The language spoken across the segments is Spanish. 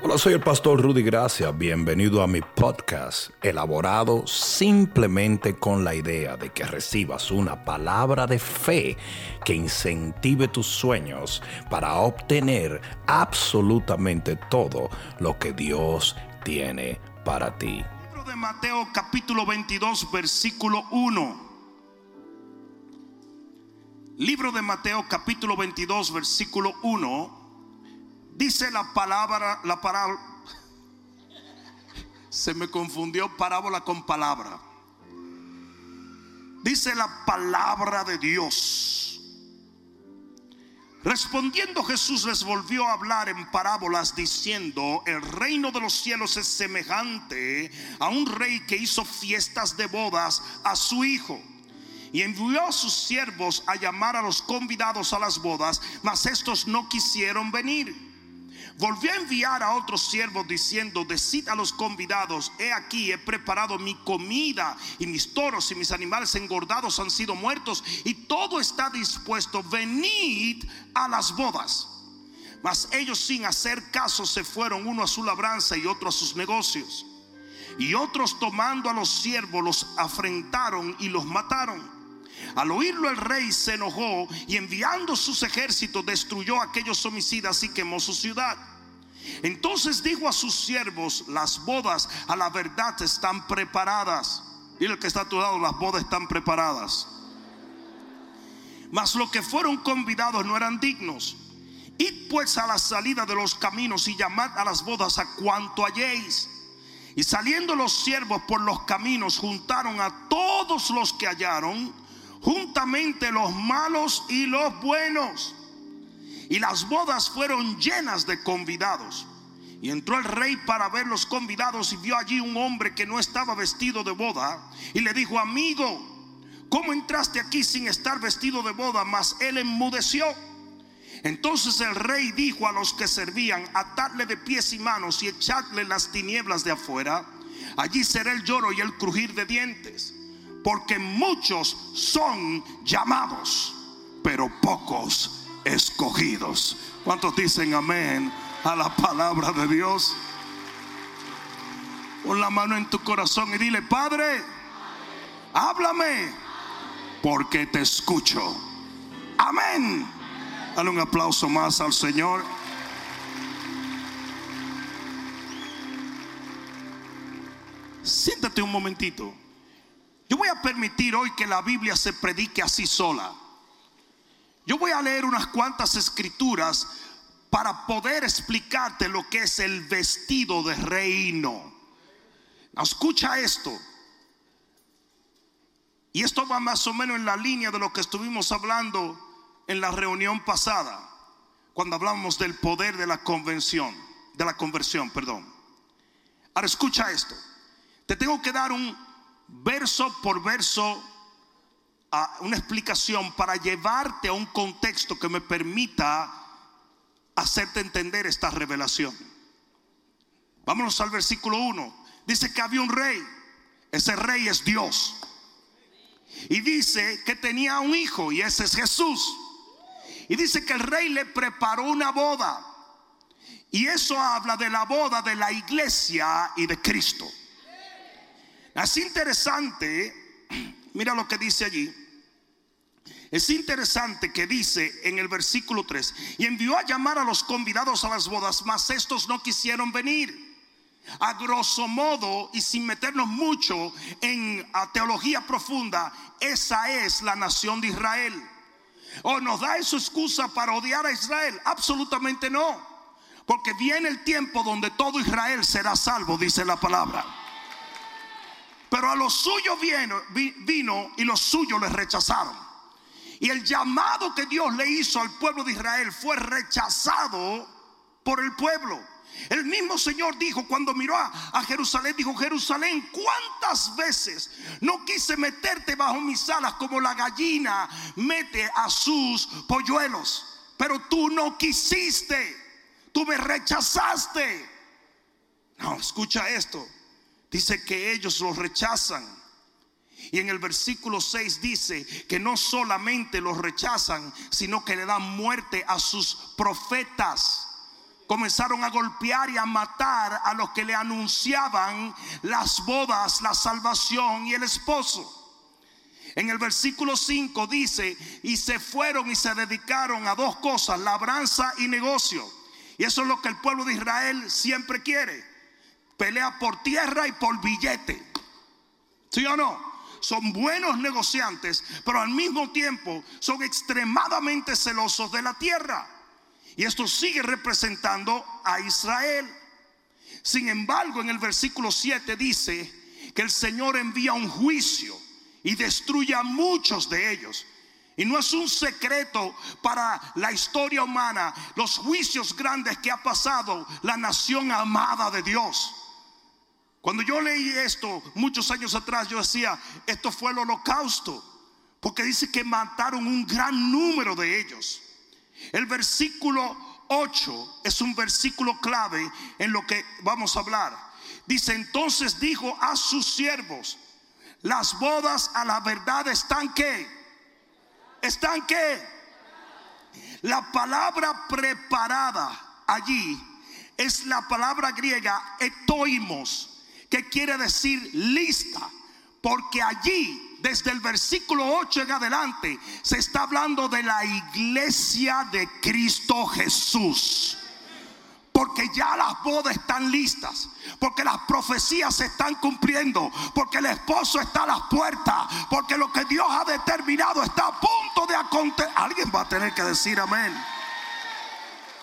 Hola, soy el pastor Rudy Gracia. Bienvenido a mi podcast, elaborado simplemente con la idea de que recibas una palabra de fe que incentive tus sueños para obtener absolutamente todo lo que Dios tiene para ti. Libro de Mateo capítulo 22 versículo 1. Libro de Mateo capítulo 22 versículo 1 dice la palabra la parábola se me confundió parábola con palabra. Dice la palabra de Dios. Respondiendo Jesús les volvió a hablar en parábolas diciendo, el reino de los cielos es semejante a un rey que hizo fiestas de bodas a su hijo. Y envió a sus siervos a llamar a los convidados a las bodas, mas estos no quisieron venir. Volvió a enviar a otros siervos diciendo, decid a los convidados, he aquí, he preparado mi comida y mis toros y mis animales engordados han sido muertos y todo está dispuesto, venid a las bodas. Mas ellos sin hacer caso se fueron uno a su labranza y otro a sus negocios. Y otros tomando a los siervos los afrentaron y los mataron. Al oírlo el rey se enojó y enviando sus ejércitos destruyó a aquellos homicidas y quemó su ciudad. Entonces dijo a sus siervos, las bodas a la verdad están preparadas. Dile que está a tu lado, las bodas están preparadas. Mas los que fueron convidados no eran dignos. Id pues a la salida de los caminos y llamad a las bodas a cuanto halléis. Y saliendo los siervos por los caminos juntaron a todos los que hallaron, juntamente los malos y los buenos. Y las bodas fueron llenas de convidados. Y entró el rey para ver los convidados y vio allí un hombre que no estaba vestido de boda. Y le dijo, amigo, ¿cómo entraste aquí sin estar vestido de boda? Mas él enmudeció. Entonces el rey dijo a los que servían, atadle de pies y manos y echadle las tinieblas de afuera. Allí será el lloro y el crujir de dientes. Porque muchos son llamados, pero pocos escogidos. ¿Cuántos dicen amén a la palabra de Dios? Pon la mano en tu corazón y dile, Padre, háblame, porque te escucho. Amén. Dale un aplauso más al Señor. Siéntate un momentito. Yo voy a permitir hoy que la Biblia se predique así sola. Yo voy a leer unas cuantas escrituras para poder explicarte lo que es el vestido de reino. Escucha esto. Y esto va más o menos en la línea de lo que estuvimos hablando en la reunión pasada, cuando hablamos del poder de la convención, de la conversión, perdón. Ahora escucha esto. Te tengo que dar un verso por verso una explicación para llevarte a un contexto que me permita hacerte entender esta revelación. Vámonos al versículo 1. Dice que había un rey. Ese rey es Dios. Y dice que tenía un hijo y ese es Jesús. Y dice que el rey le preparó una boda. Y eso habla de la boda de la iglesia y de Cristo. Es interesante, mira lo que dice allí. Es interesante que dice en el versículo 3, y envió a llamar a los convidados a las bodas, mas estos no quisieron venir. A grosso modo y sin meternos mucho en teología profunda, esa es la nación de Israel. ¿O nos da eso excusa para odiar a Israel? Absolutamente no. Porque viene el tiempo donde todo Israel será salvo, dice la palabra. Pero a los suyos vino, y los suyos les rechazaron. Y el llamado que Dios le hizo al pueblo de Israel fue rechazado por el pueblo. El mismo Señor dijo cuando miró a, Jerusalén, dijo, Jerusalén, ¿cuántas veces no quise meterte bajo mis alas como la gallina mete a sus polluelos? Pero tú no quisiste, tú me rechazaste. No, escucha esto. Dice que ellos lo rechazan y en el versículo 6 dice que no solamente los rechazan, sino que le dan muerte a sus profetas. comenzaron a golpear y a matar a los que le anunciaban las bodas, la salvación y el esposo. En el versículo 5 dice, y se fueron y se dedicaron a dos cosas, labranza y negocio. Y eso es lo que el pueblo de Israel siempre quiere. Pelea por tierra y por billete. ¿Sí o no? Son buenos negociantes, pero al mismo tiempo son extremadamente celosos de la tierra. Y esto sigue representando a Israel. Sin embargo, en el versículo 7 dice que el Señor envía un juicio y destruye a muchos de ellos. Y no es un secreto para la historia humana los juicios grandes que ha pasado la nación amada de Dios. Cuando yo leí esto muchos años atrás, yo decía, esto fue el holocausto, porque dice que mataron un gran número de ellos. El versículo 8 es un versículo clave en lo que vamos a hablar. Dice, entonces dijo a sus siervos, las bodas a la verdad están que, están que, la palabra preparada allí es la palabra griega etoimos, que quiere decir lista, porque allí desde el versículo 8 en adelante, se está hablando de la iglesia de Cristo Jesús. Porque ya las bodas están listas. Porque las profecías se están cumpliendo. Porque el esposo está a las puertas. Porque lo que Dios ha determinado está a punto de acontecer. Alguien va a tener que decir amén.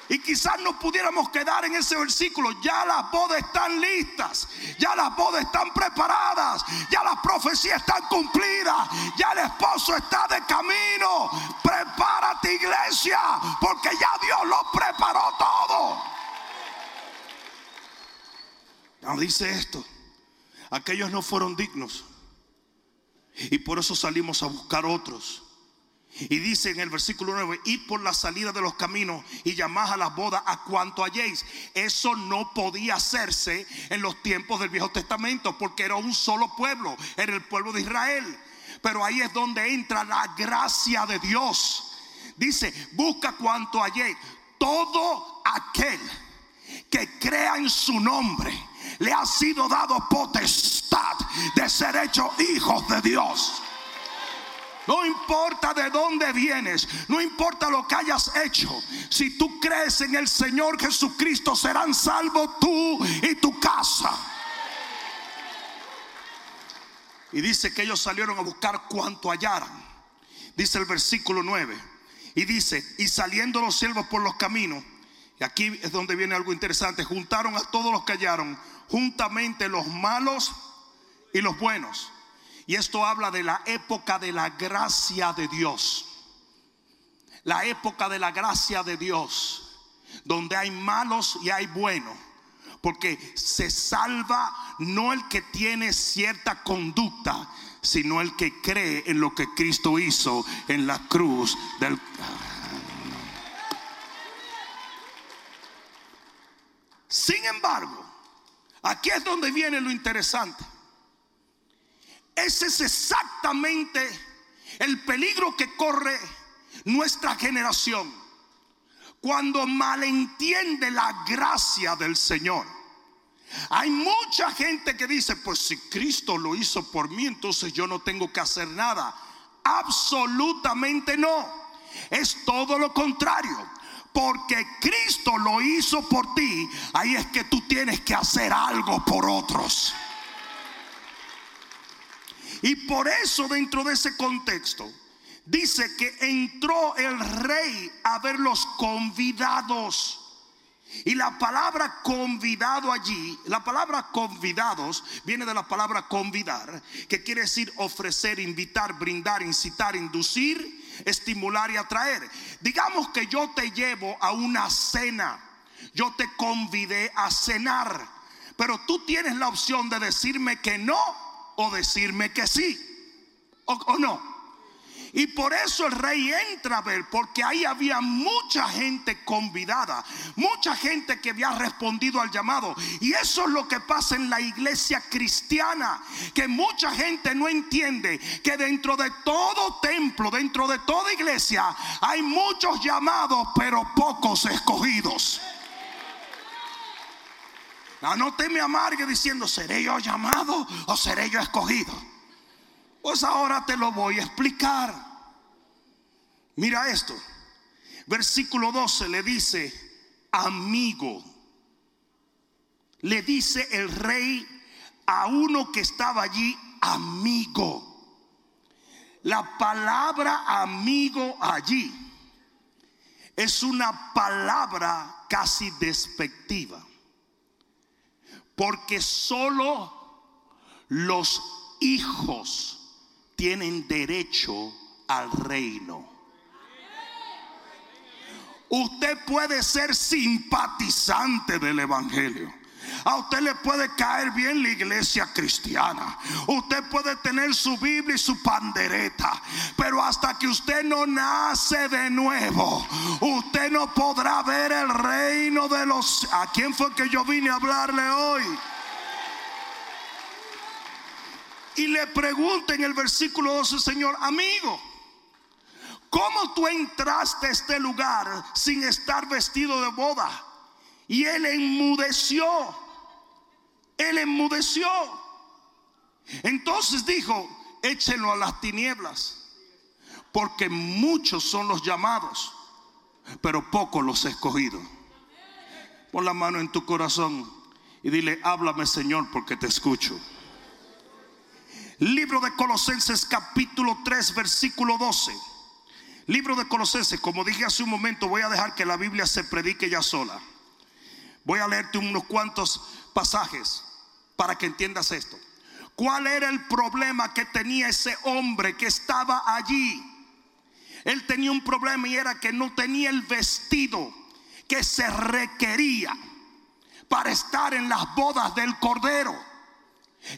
Y quizás nos pudiéramos quedar en ese versículo. Ya las bodas están listas. Ya las bodas están preparadas. Ya las profecías están cumplidas. Ya el esposo está de camino. Prepárate iglesia. Porque ya Dios lo preparó todo. No dice esto. Aquellos no fueron dignos. Y por eso salimos a buscar otros. Y dice en el versículo 9, id por la salida de los caminos y llamad a las bodas a cuanto halléis. Eso no podía hacerse en los tiempos del Viejo Testamento porque era un solo pueblo, era el pueblo de Israel. Pero ahí es donde entra la gracia de Dios. Dice, busca cuanto halléis. Todo aquel que crea en su nombre le ha sido dado potestad de ser hecho hijos de Dios. No importa de dónde vienes, no importa lo que hayas hecho. Si tú crees en el Señor Jesucristo, serán salvos tú y tu casa. Y dice que ellos salieron a buscar cuanto hallaran. Dice el versículo 9. Y dice, y saliendo los siervos por los caminos, y aquí es donde viene algo interesante, juntaron a todos los que hallaron, juntamente los malos y los buenos y esto habla de la época de la gracia de Dios. La época de la gracia de Dios, donde hay malos y hay buenos. Porque se salva no el que tiene cierta conducta, sino el que cree en lo que Cristo hizo en la cruz del... Sin embargo, aquí es donde viene lo interesante. Ese es exactamente el peligro que corre nuestra generación cuando malentiende la gracia del Señor. Hay mucha gente que dice, pues si Cristo lo hizo por mí, entonces yo no tengo que hacer nada. Absolutamente no. Es todo lo contrario. Porque Cristo lo hizo por ti, ahí es que tú tienes que hacer algo por otros. Y por eso dentro de ese contexto dice que entró el rey a ver los convidados. Y la palabra convidado allí, la palabra convidados viene de la palabra convidar, que quiere decir ofrecer, invitar, brindar, incitar, inducir, estimular y atraer. Digamos que yo te llevo a una cena, yo te convidé a cenar, pero tú tienes la opción de decirme que no o decirme que sí o, no. Y por eso el rey entra a ver, porque ahí había mucha gente convidada, mucha gente que había respondido al llamado. Y eso es lo que pasa en la iglesia cristiana, que mucha gente no entiende que dentro de todo templo, dentro de toda iglesia, hay muchos llamados, pero pocos escogidos. No te me amargue diciendo, ¿seré yo llamado o seré yo escogido? Pues ahora te lo voy a explicar. Mira esto. Versículo 12 le dice, amigo. Le dice el rey a uno que estaba allí, amigo. La palabra amigo allí es una palabra casi despectiva. Porque solo los hijos tienen derecho al reino. Usted puede ser simpatizante del Evangelio. A usted le puede caer bien la iglesia cristiana. Usted puede tener su Biblia y su pandereta. Pero hasta que usted no nace de nuevo, usted no podrá ver el reino de los... ¿A quién fue que yo vine a hablarle hoy? Y le pregunta en el versículo 12, Señor, amigo. ¿Cómo tú entraste a este lugar sin estar vestido de boda? Y él enmudeció. Él enmudeció. Entonces dijo, échenlo a las tinieblas, porque muchos son los llamados, pero pocos los escogidos. Pon la mano en tu corazón y dile, háblame Señor, porque te escucho. Libro de Colosenses capítulo 3, versículo 12. Libro de Colosenses, como dije hace un momento, voy a dejar que la Biblia se predique ya sola. Voy a leerte unos cuantos pasajes para que entiendas esto. ¿Cuál era el problema que tenía ese hombre que estaba allí? Él tenía un problema y era que no tenía el vestido que se requería para estar en las bodas del Cordero.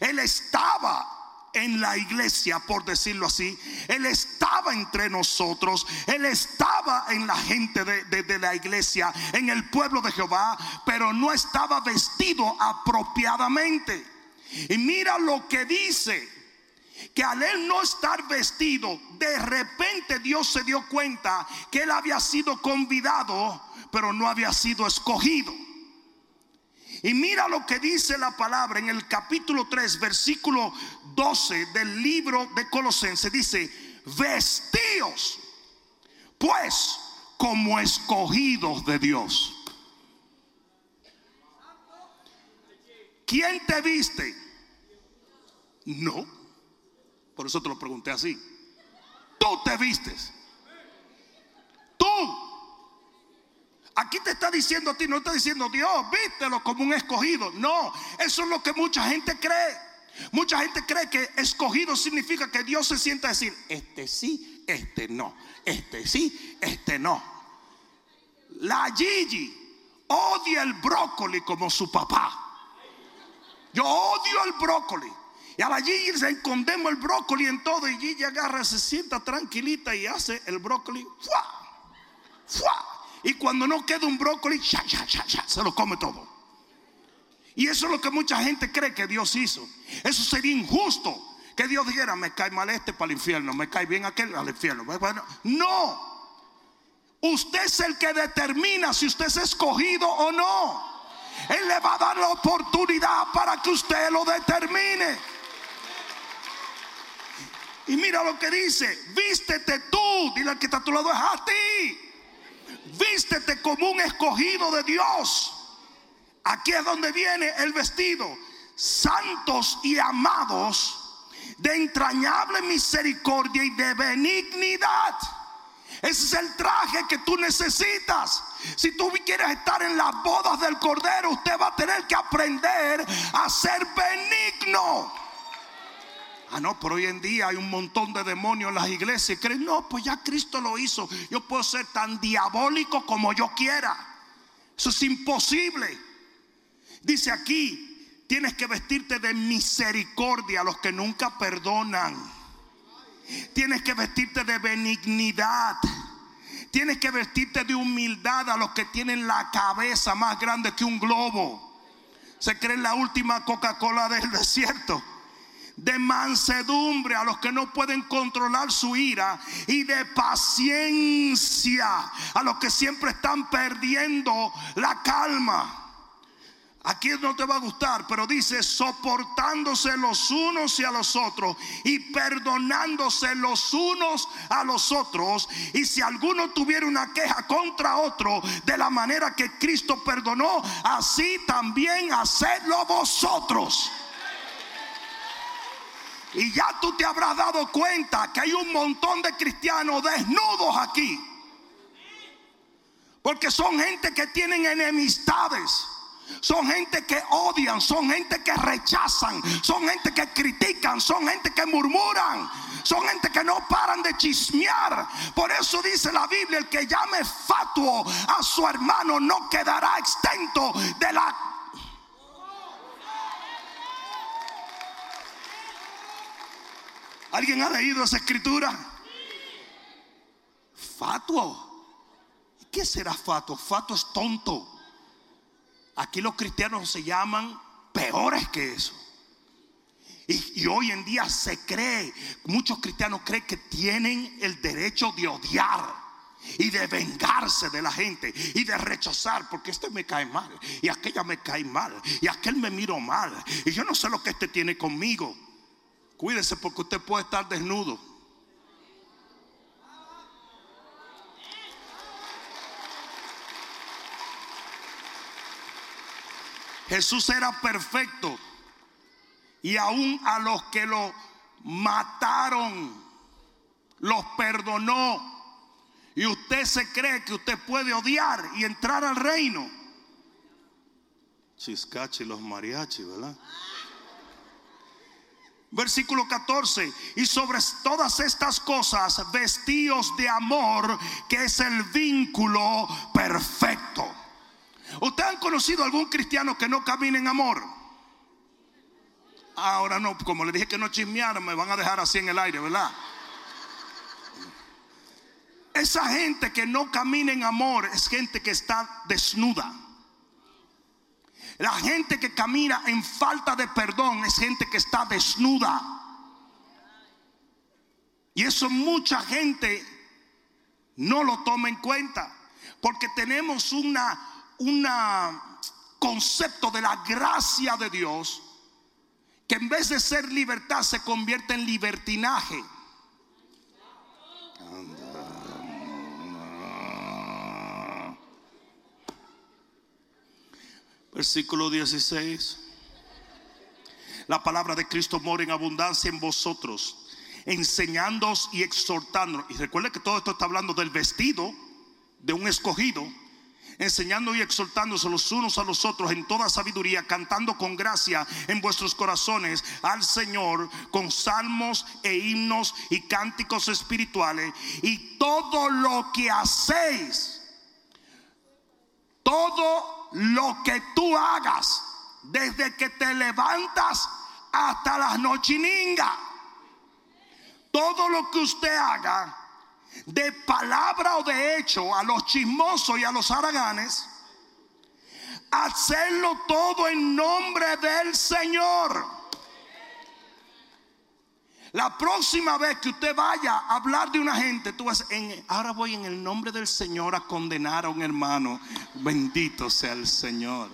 Él estaba en la iglesia, por decirlo así. Él estaba entre nosotros. Él estaba en la gente de, la iglesia, en el pueblo de Jehová, pero no estaba vestido apropiadamente. Y mira lo que dice. Que al él no estar vestido, de repente Dios se dio cuenta que él había sido convidado, pero no había sido escogido. Y mira lo que dice la palabra en el capítulo 3, versículo 12 del libro de Colosenses. Dice, vestíos pues como escogidos de Dios. ¿Quién te viste? No. Por eso te lo pregunté así. Tú te vistes. Tú Aquí te está diciendo a ti, no está diciendo Dios, vístelo como un escogido. No, eso es lo que mucha gente cree. Mucha gente cree que escogido significa que Dios se sienta a decir, este sí, este no, este sí, este no. La Gigi odia el brócoli como su papá. Yo odio el brócoli. Y a la Gigi se escondemos el brócoli en todo. Y Gigi agarra, se sienta tranquilita y hace el brócoli. ¡fua! ¡fua! Y cuando no queda un brócoli, se lo come todo. Y eso es lo que mucha gente cree que Dios hizo. Eso sería injusto. Que Dios dijera, me cae mal este para el infierno, me cae bien aquel al infierno. no. Usted es el que determina si usted es escogido o no. Él le va a dar la oportunidad para que usted lo determine. Y mira lo que dice, vístete tú, dile al que está a tu lado, es a ti vístete como un escogido de Dios. Aquí es donde viene el vestido. Santos y amados de entrañable misericordia y de benignidad. Ese es el traje que tú necesitas. Si tú quieres estar en las bodas del Cordero, usted va a tener que aprender a ser benigno. Ah, no, pero hoy en día hay un montón de demonios en las iglesias. Creen, no, pues ya Cristo lo hizo. Yo puedo ser tan diabólico como yo quiera. Eso es imposible. Dice aquí, tienes que vestirte de misericordia a los que nunca perdonan. Tienes que vestirte de benignidad. Tienes que vestirte de humildad a los que tienen la cabeza más grande que un globo. Se creen la última Coca-Cola del desierto de mansedumbre a los que no pueden controlar su ira y de paciencia a los que siempre están perdiendo la calma. Aquí no te va a gustar, pero dice soportándose los unos y a los otros y perdonándose los unos a los otros. Y si alguno tuviera una queja contra otro de la manera que Cristo perdonó, así también hacedlo vosotros. Y ya tú te habrás dado cuenta que hay un montón de cristianos desnudos aquí. Porque son gente que tienen enemistades. Son gente que odian, son gente que rechazan, son gente que critican, son gente que murmuran, son gente que no paran de chismear. Por eso dice la Biblia, el que llame fatuo a su hermano no quedará extento de la... ¿Alguien ha leído esa escritura? Fatuo. ¿Qué será fatuo? Fatuo es tonto. Aquí los cristianos se llaman peores que eso. Y, hoy en día se cree, muchos cristianos creen que tienen el derecho de odiar y de vengarse de la gente y de rechazar porque este me cae mal y aquella me cae mal y aquel me miro mal y yo no sé lo que este tiene conmigo. Cuídese porque usted puede estar desnudo. Jesús era perfecto. Y aún a los que lo mataron, los perdonó. Y usted se cree que usted puede odiar y entrar al reino. Chiscachi los mariachi, ¿verdad? Versículo 14. Y sobre todas estas cosas, vestíos de amor, que es el vínculo perfecto. ¿Usted han conocido algún cristiano que no camina en amor? Ahora no, como le dije que no chismearan, me van a dejar así en el aire, ¿verdad? Esa gente que no camina en amor es gente que está desnuda. La gente que camina en falta de perdón es gente que está desnuda. Y eso mucha gente no lo toma en cuenta. Porque tenemos una un concepto de la gracia de Dios que en vez de ser libertad se convierte en libertinaje. Versículo 16. La palabra de Cristo mora en abundancia en vosotros, enseñándoos y exhortándonos. Y recuerde que todo esto está hablando del vestido de un escogido enseñando y exhortándose los unos a los otros en toda sabiduría, cantando con gracia en vuestros corazones al Señor con salmos e himnos y cánticos espirituales. Y todo lo que hacéis, todo lo que tú hagas, desde que te levantas hasta las nochiningas, todo lo que usted haga, de palabra o de hecho a los chismosos y a los haraganes, hacerlo todo en nombre del Señor. La próxima vez que usted vaya a hablar de una gente, tú vas en, ahora voy en el nombre del Señor a condenar a un hermano. Bendito sea el Señor.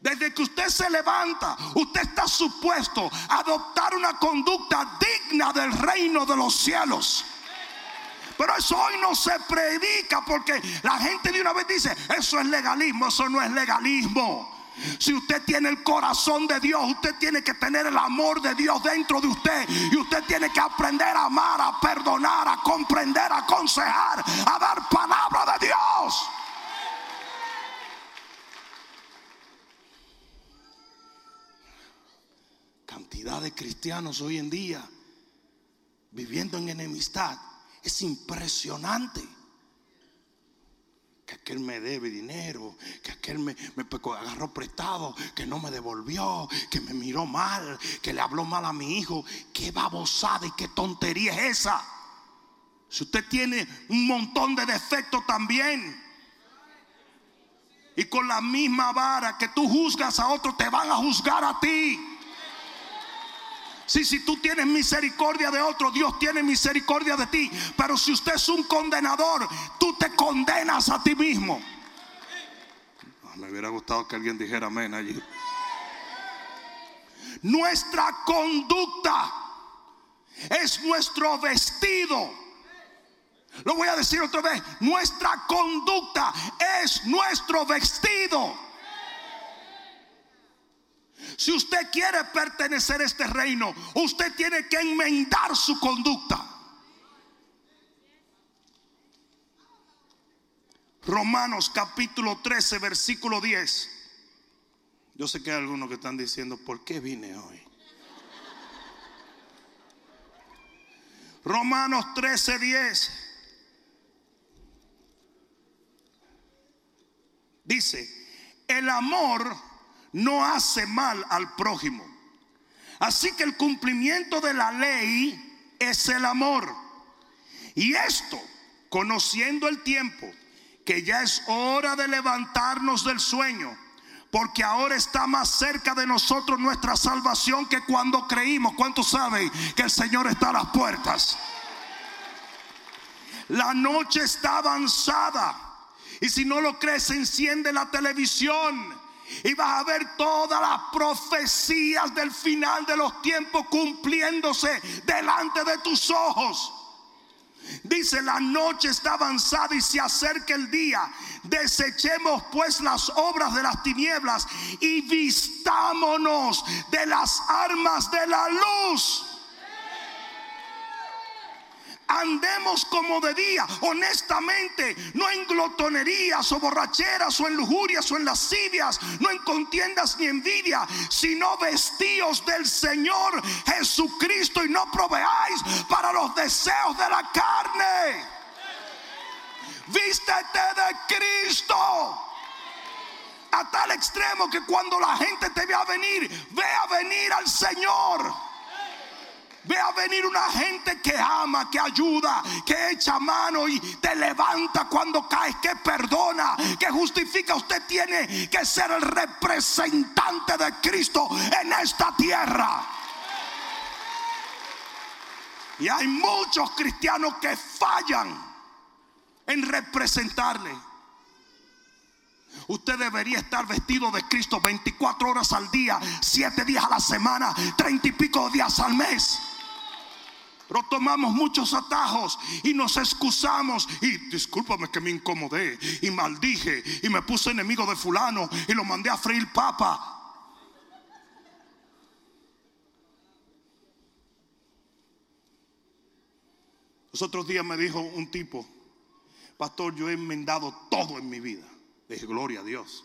Desde que usted se levanta, usted está supuesto a adoptar una conducta digna del reino de los cielos. Pero eso hoy no se predica porque la gente de una vez dice, eso es legalismo, eso no es legalismo. Si usted tiene el corazón de Dios, usted tiene que tener el amor de Dios dentro de usted. Y usted tiene que aprender a amar, a perdonar, a comprender, a aconsejar, a dar palabra de Dios. cantidad de cristianos hoy en día viviendo en enemistad es impresionante. Que aquel me debe dinero, que aquel me, agarró prestado, que no me devolvió, que me miró mal, que le habló mal a mi hijo. Qué babosada y qué tontería es esa. Si usted tiene un montón de defectos también, y con la misma vara que tú juzgas a otro, te van a juzgar a ti. Si, si tú tienes misericordia de otro, Dios tiene misericordia de ti. Pero si usted es un condenador, tú te condenas a ti mismo. me hubiera gustado que alguien dijera amén allí. Nuestra conducta es nuestro vestido. Lo voy a decir otra vez. Nuestra conducta es nuestro vestido. Si usted quiere pertenecer a este reino, usted tiene que enmendar su conducta. Romanos capítulo 13, versículo 10. Yo sé que hay algunos que están diciendo, ¿por qué vine hoy? Romanos 13, 10. Dice, el amor no hace mal al prójimo. Así que el cumplimiento de la ley es el amor. Y esto, conociendo el tiempo, que ya es hora de levantarnos del sueño, porque ahora está más cerca de nosotros nuestra salvación que cuando creímos. ¿Cuántos saben que el Señor está a las puertas? La noche está avanzada. Y si no lo crees, enciende la televisión y vas a ver todas las profecías del final de los tiempos cumpliéndose delante de tus ojos. Dice, la noche está avanzada y se acerca el día. Desechemos pues las obras de las tinieblas y vistámonos de las armas de la luz andemos como de día, honestamente, no en glotonerías o borracheras o en lujurias o en lascivias, no en contiendas ni envidia, sino vestíos del Señor Jesucristo y no proveáis para los deseos de la carne. Vístete de Cristo a tal extremo que cuando la gente te vea venir, vea venir al Señor. Ve a venir una gente que ama, que ayuda, que echa mano y te levanta cuando caes, que perdona, que justifica. Usted tiene que ser el representante de Cristo en esta tierra. Y hay muchos cristianos que fallan en representarle. Usted debería estar vestido de Cristo 24 horas al día, 7 días a la semana, 30 y pico días al mes. Pero tomamos muchos atajos y nos excusamos. Y discúlpame que me incomodé y maldije y me puse enemigo de fulano y lo mandé a freír papa. Los otros días me dijo un tipo, pastor, yo he enmendado todo en mi vida. Le dije, gloria a Dios.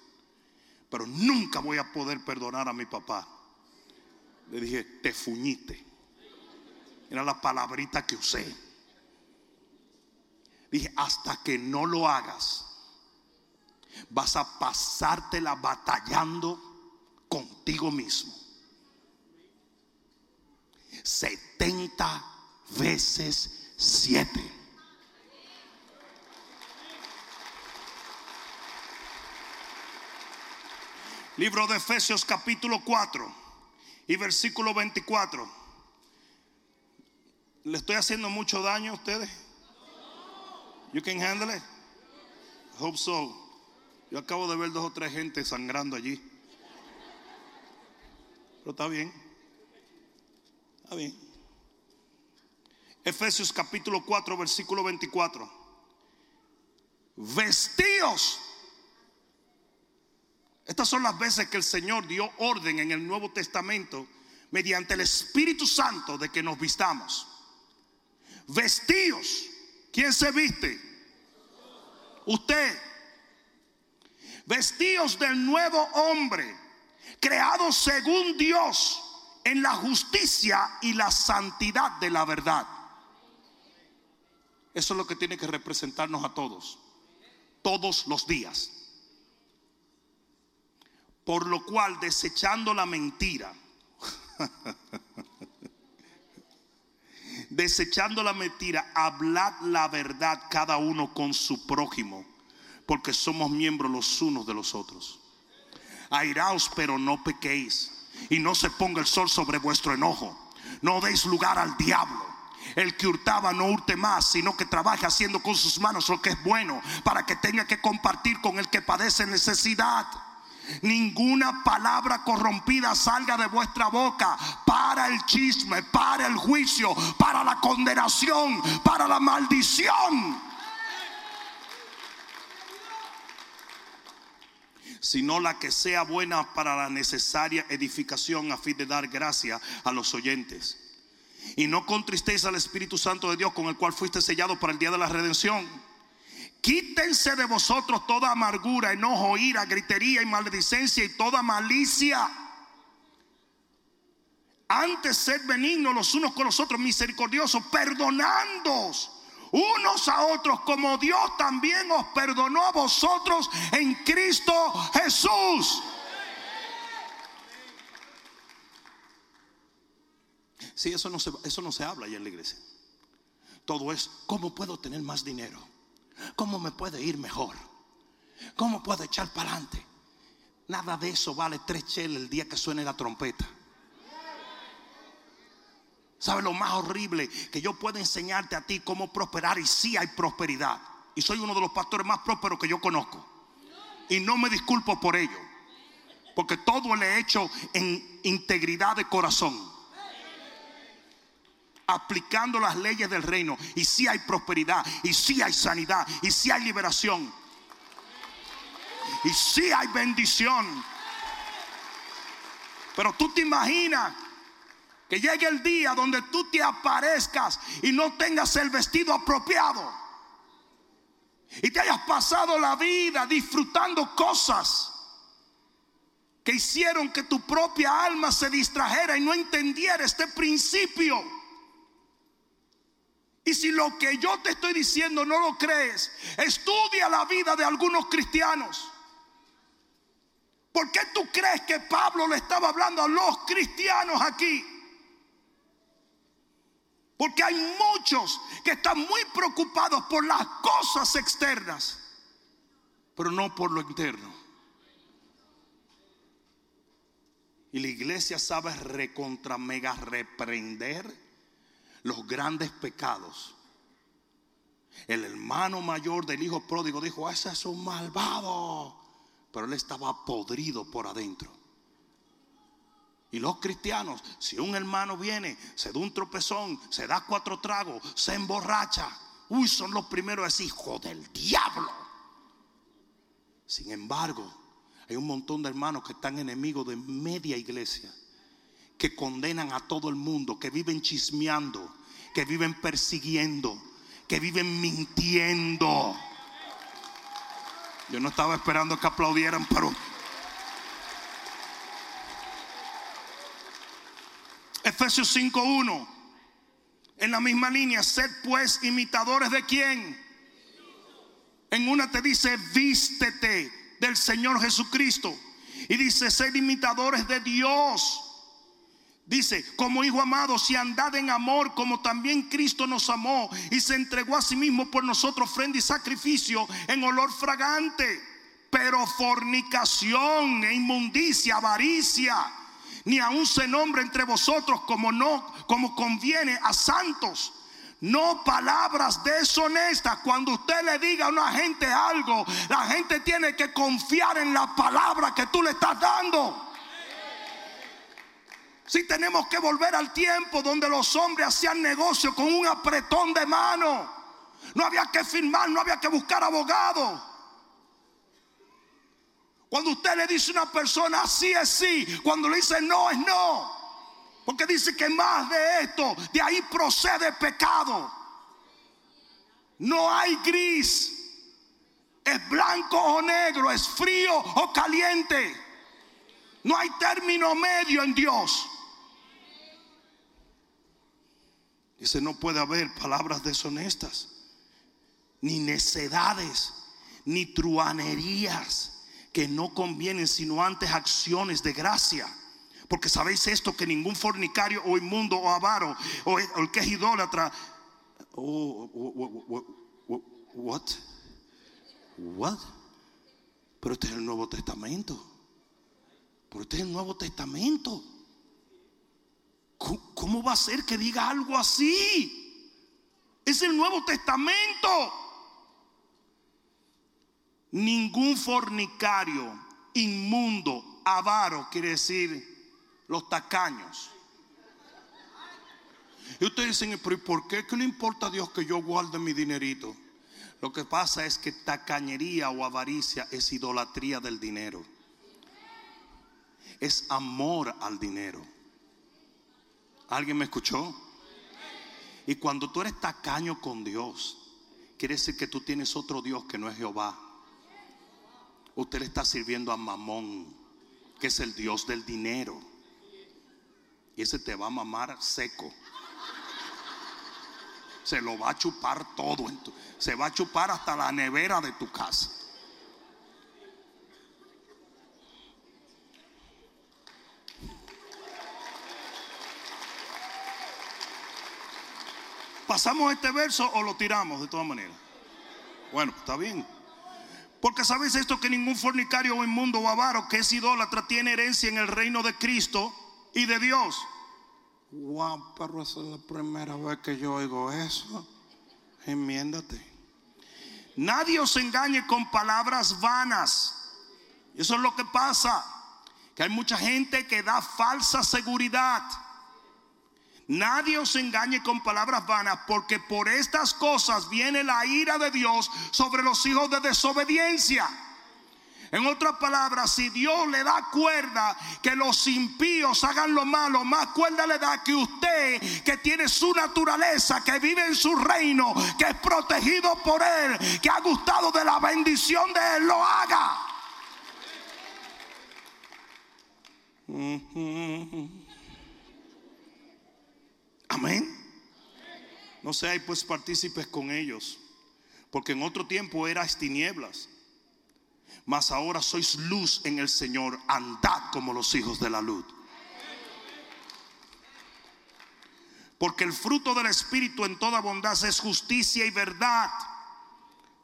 Pero nunca voy a poder perdonar a mi papá. Le dije, te fuñiste. Era la palabrita que usé. Dije, hasta que no lo hagas, vas a pasártela batallando contigo mismo. 70 veces 7. Libro de Efesios capítulo 4 y versículo 24. ¿Le estoy haciendo mucho daño a ustedes? You can handle it? hope so. Yo acabo de ver dos o tres gente sangrando allí. Pero está bien. Está bien. Efesios capítulo 4, versículo 24. Vestíos. Estas son las veces que el Señor dio orden en el Nuevo Testamento mediante el Espíritu Santo de que nos vistamos. Vestíos. ¿Quién se viste? Usted. Vestíos del nuevo hombre, creado según Dios en la justicia y la santidad de la verdad. Eso es lo que tiene que representarnos a todos, todos los días. Por lo cual, desechando la mentira, desechando la mentira, hablad la verdad cada uno con su prójimo, porque somos miembros los unos de los otros. Airaos, pero no pequéis, y no se ponga el sol sobre vuestro enojo. No deis lugar al diablo. El que hurtaba no hurte más, sino que trabaje haciendo con sus manos lo que es bueno, para que tenga que compartir con el que padece necesidad. Ninguna palabra corrompida salga de vuestra boca para el chisme, para el juicio, para la condenación, para la maldición. Sino la que sea buena para la necesaria edificación a fin de dar gracia a los oyentes. Y no contristéis al Espíritu Santo de Dios con el cual fuiste sellado para el día de la redención. Quítense de vosotros toda amargura, enojo, ira, gritería y maledicencia y toda malicia. Antes sed benignos los unos con los otros, misericordiosos, perdonándoos unos a otros como Dios también os perdonó a vosotros en Cristo Jesús. Sí, eso no se, eso no se habla allá en la iglesia. Todo es, ¿cómo puedo tener más dinero? ¿Cómo me puede ir mejor? ¿Cómo puedo echar para adelante? Nada de eso vale tres cheles el día que suene la trompeta. ¿Sabe lo más horrible? Que yo puedo enseñarte a ti cómo prosperar y sí hay prosperidad. Y soy uno de los pastores más prósperos que yo conozco. Y no me disculpo por ello. Porque todo le he hecho en integridad de corazón. Aplicando las leyes del reino. Y sí hay prosperidad. Y sí hay sanidad. Y sí hay liberación. Y sí hay bendición. Pero tú te imaginas que llegue el día donde tú te aparezcas y no tengas el vestido apropiado. Y te hayas pasado la vida disfrutando cosas que hicieron que tu propia alma se distrajera y no entendiera este principio. Y si lo que yo te estoy diciendo no lo crees, estudia la vida de algunos cristianos. ¿Por qué tú crees que Pablo le estaba hablando a los cristianos aquí? Porque hay muchos que están muy preocupados por las cosas externas, pero no por lo interno. Y la iglesia sabe recontra mega reprender los grandes pecados. El hermano mayor del hijo pródigo dijo, ese es un malvado. Pero él estaba podrido por adentro. Y los cristianos, si un hermano viene, se da un tropezón, se da cuatro tragos, se emborracha, uy, son los primeros a decir, hijo del diablo. Sin embargo, hay un montón de hermanos que están enemigos de media iglesia, que condenan a todo el mundo, que viven chismeando, que viven persiguiendo, que viven mintiendo. Yo no estaba esperando que aplaudieran, pero Efesios 5.1. En la misma línea, sed pues imitadores de quién. En una te dice, vístete del Señor Jesucristo. Y dice, sed imitadores de Dios. Dice, como hijo amado, si andad en amor, como también Cristo nos amó y se entregó a sí mismo por nosotros, ofrenda y sacrificio en olor fragante. Pero fornicación e inmundicia, avaricia ni aún se nombre entre vosotros como no, como conviene a santos. No palabras deshonestas. Cuando usted le diga a una gente algo, la gente tiene que confiar en la palabra que tú le estás dando. Si tenemos que volver al tiempo donde los hombres hacían negocio con un apretón de mano, no había que firmar, no había que buscar abogado. Cuando usted le dice a una persona sí es sí, cuando le dice no es no. Porque dice que más de esto, de ahí procede pecado. No hay gris. Es blanco o negro, es frío o caliente. No hay término medio en Dios. Dice, no puede haber palabras deshonestas, ni necedades, ni truanerías que no convienen sino antes acciones de gracia. Porque sabéis esto, que ningún fornicario o inmundo o avaro o el que es idólatra, oh, what? What? Pero este es el Nuevo Testamento. Pero este es el Nuevo Testamento. ¿Cómo va a ser que diga algo así? Es el Nuevo Testamento. Ningún fornicario, inmundo, avaro, quiere decir los tacaños. Y ustedes dicen, pero ¿por qué? ¿Qué le importa a Dios que yo guarde mi dinerito? Lo que pasa es que tacañería o avaricia es idolatría del dinero. Es amor al dinero. ¿Alguien me escuchó? Y cuando tú eres tacaño con Dios, quiere decir que tú tienes otro Dios que no es Jehová. Usted le está sirviendo a Mamón, que es el Dios del dinero. Y ese te va a mamar seco. Se lo va a chupar todo. Se va a chupar hasta la nevera de tu casa. ¿Pasamos este verso o lo tiramos de todas maneras? Bueno, está bien. Porque sabéis esto que ningún fornicario o inmundo o avaro que es idólatra tiene herencia en el reino de Cristo y de Dios. Wow, pero esa es la primera vez que yo oigo eso. Enmiéndate. Nadie os engañe con palabras vanas. Eso es lo que pasa. Que hay mucha gente que da falsa seguridad. Nadie os engañe con palabras vanas, porque por estas cosas viene la ira de Dios sobre los hijos de desobediencia. En otras palabras, si Dios le da cuerda que los impíos hagan lo malo, más cuerda le da que usted, que tiene su naturaleza, que vive en su reino, que es protegido por Él, que ha gustado de la bendición de Él, lo haga. Amén. No seáis pues partícipes con ellos, porque en otro tiempo eras tinieblas, mas ahora sois luz en el Señor, andad como los hijos de la luz. Porque el fruto del Espíritu en toda bondad es justicia y verdad.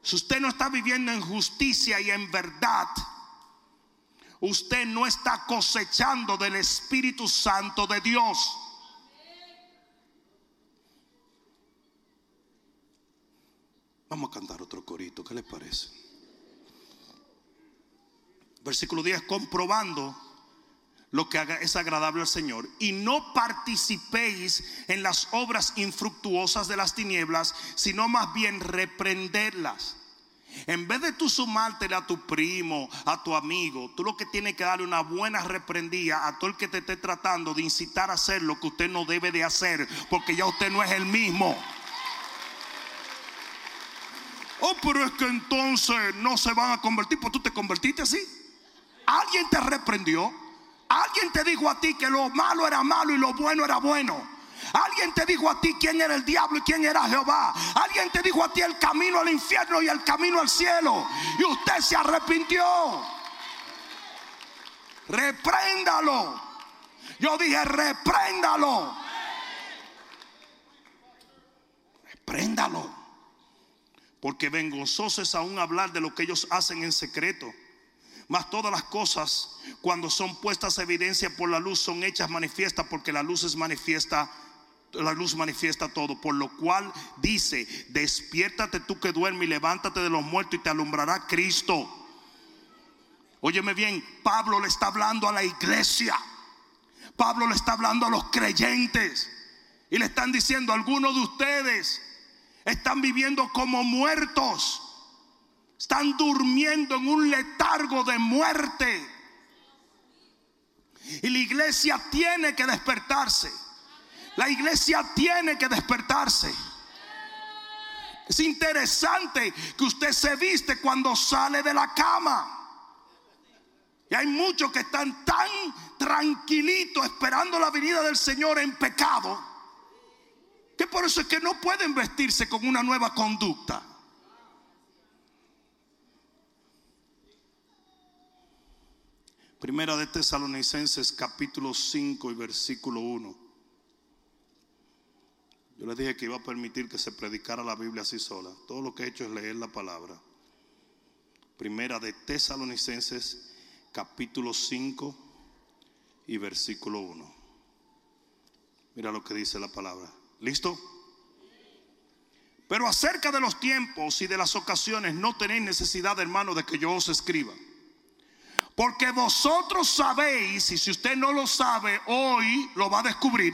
Si usted no está viviendo en justicia y en verdad, usted no está cosechando del Espíritu Santo de Dios. Vamos a cantar otro corito, ¿qué les parece? Versículo 10, comprobando lo que es agradable al Señor y no participéis en las obras infructuosas de las tinieblas, sino más bien reprenderlas. En vez de tú sumártela a tu primo, a tu amigo, tú lo que tienes que darle una buena reprendida a todo el que te esté tratando de incitar a hacer lo que usted no debe de hacer, porque ya usted no es el mismo. Oh, pero es que entonces no se van a convertir, pues tú te convertiste así. Alguien te reprendió. Alguien te dijo a ti que lo malo era malo y lo bueno era bueno. Alguien te dijo a ti quién era el diablo y quién era Jehová. Alguien te dijo a ti el camino al infierno y el camino al cielo. Y usted se arrepintió. Repréndalo. Yo dije, repréndalo. Repréndalo. Porque es aún hablar de lo que ellos hacen en secreto. Mas todas las cosas, cuando son puestas a evidencia por la luz, son hechas manifiestas porque la luz es manifiesta la luz manifiesta todo, por lo cual dice, despiértate tú que duermes y levántate de los muertos y te alumbrará Cristo. Óyeme bien, Pablo le está hablando a la iglesia. Pablo le está hablando a los creyentes. Y le están diciendo, algunos de ustedes están viviendo como muertos. Están durmiendo en un letargo de muerte. Y la iglesia tiene que despertarse. La iglesia tiene que despertarse. Es interesante que usted se viste cuando sale de la cama. Y hay muchos que están tan tranquilitos esperando la venida del Señor en pecado que por eso es que no pueden vestirse con una nueva conducta. Primera de Tesalonicenses capítulo 5 y versículo 1. Yo les dije que iba a permitir que se predicara la Biblia así sola. Todo lo que he hecho es leer la palabra. Primera de Tesalonicenses capítulo 5 y versículo 1. Mira lo que dice la palabra. ¿Listo? Pero acerca de los tiempos y de las ocasiones no tenéis necesidad, hermano, de que yo os escriba. Porque vosotros sabéis, y si usted no lo sabe, hoy lo va a descubrir,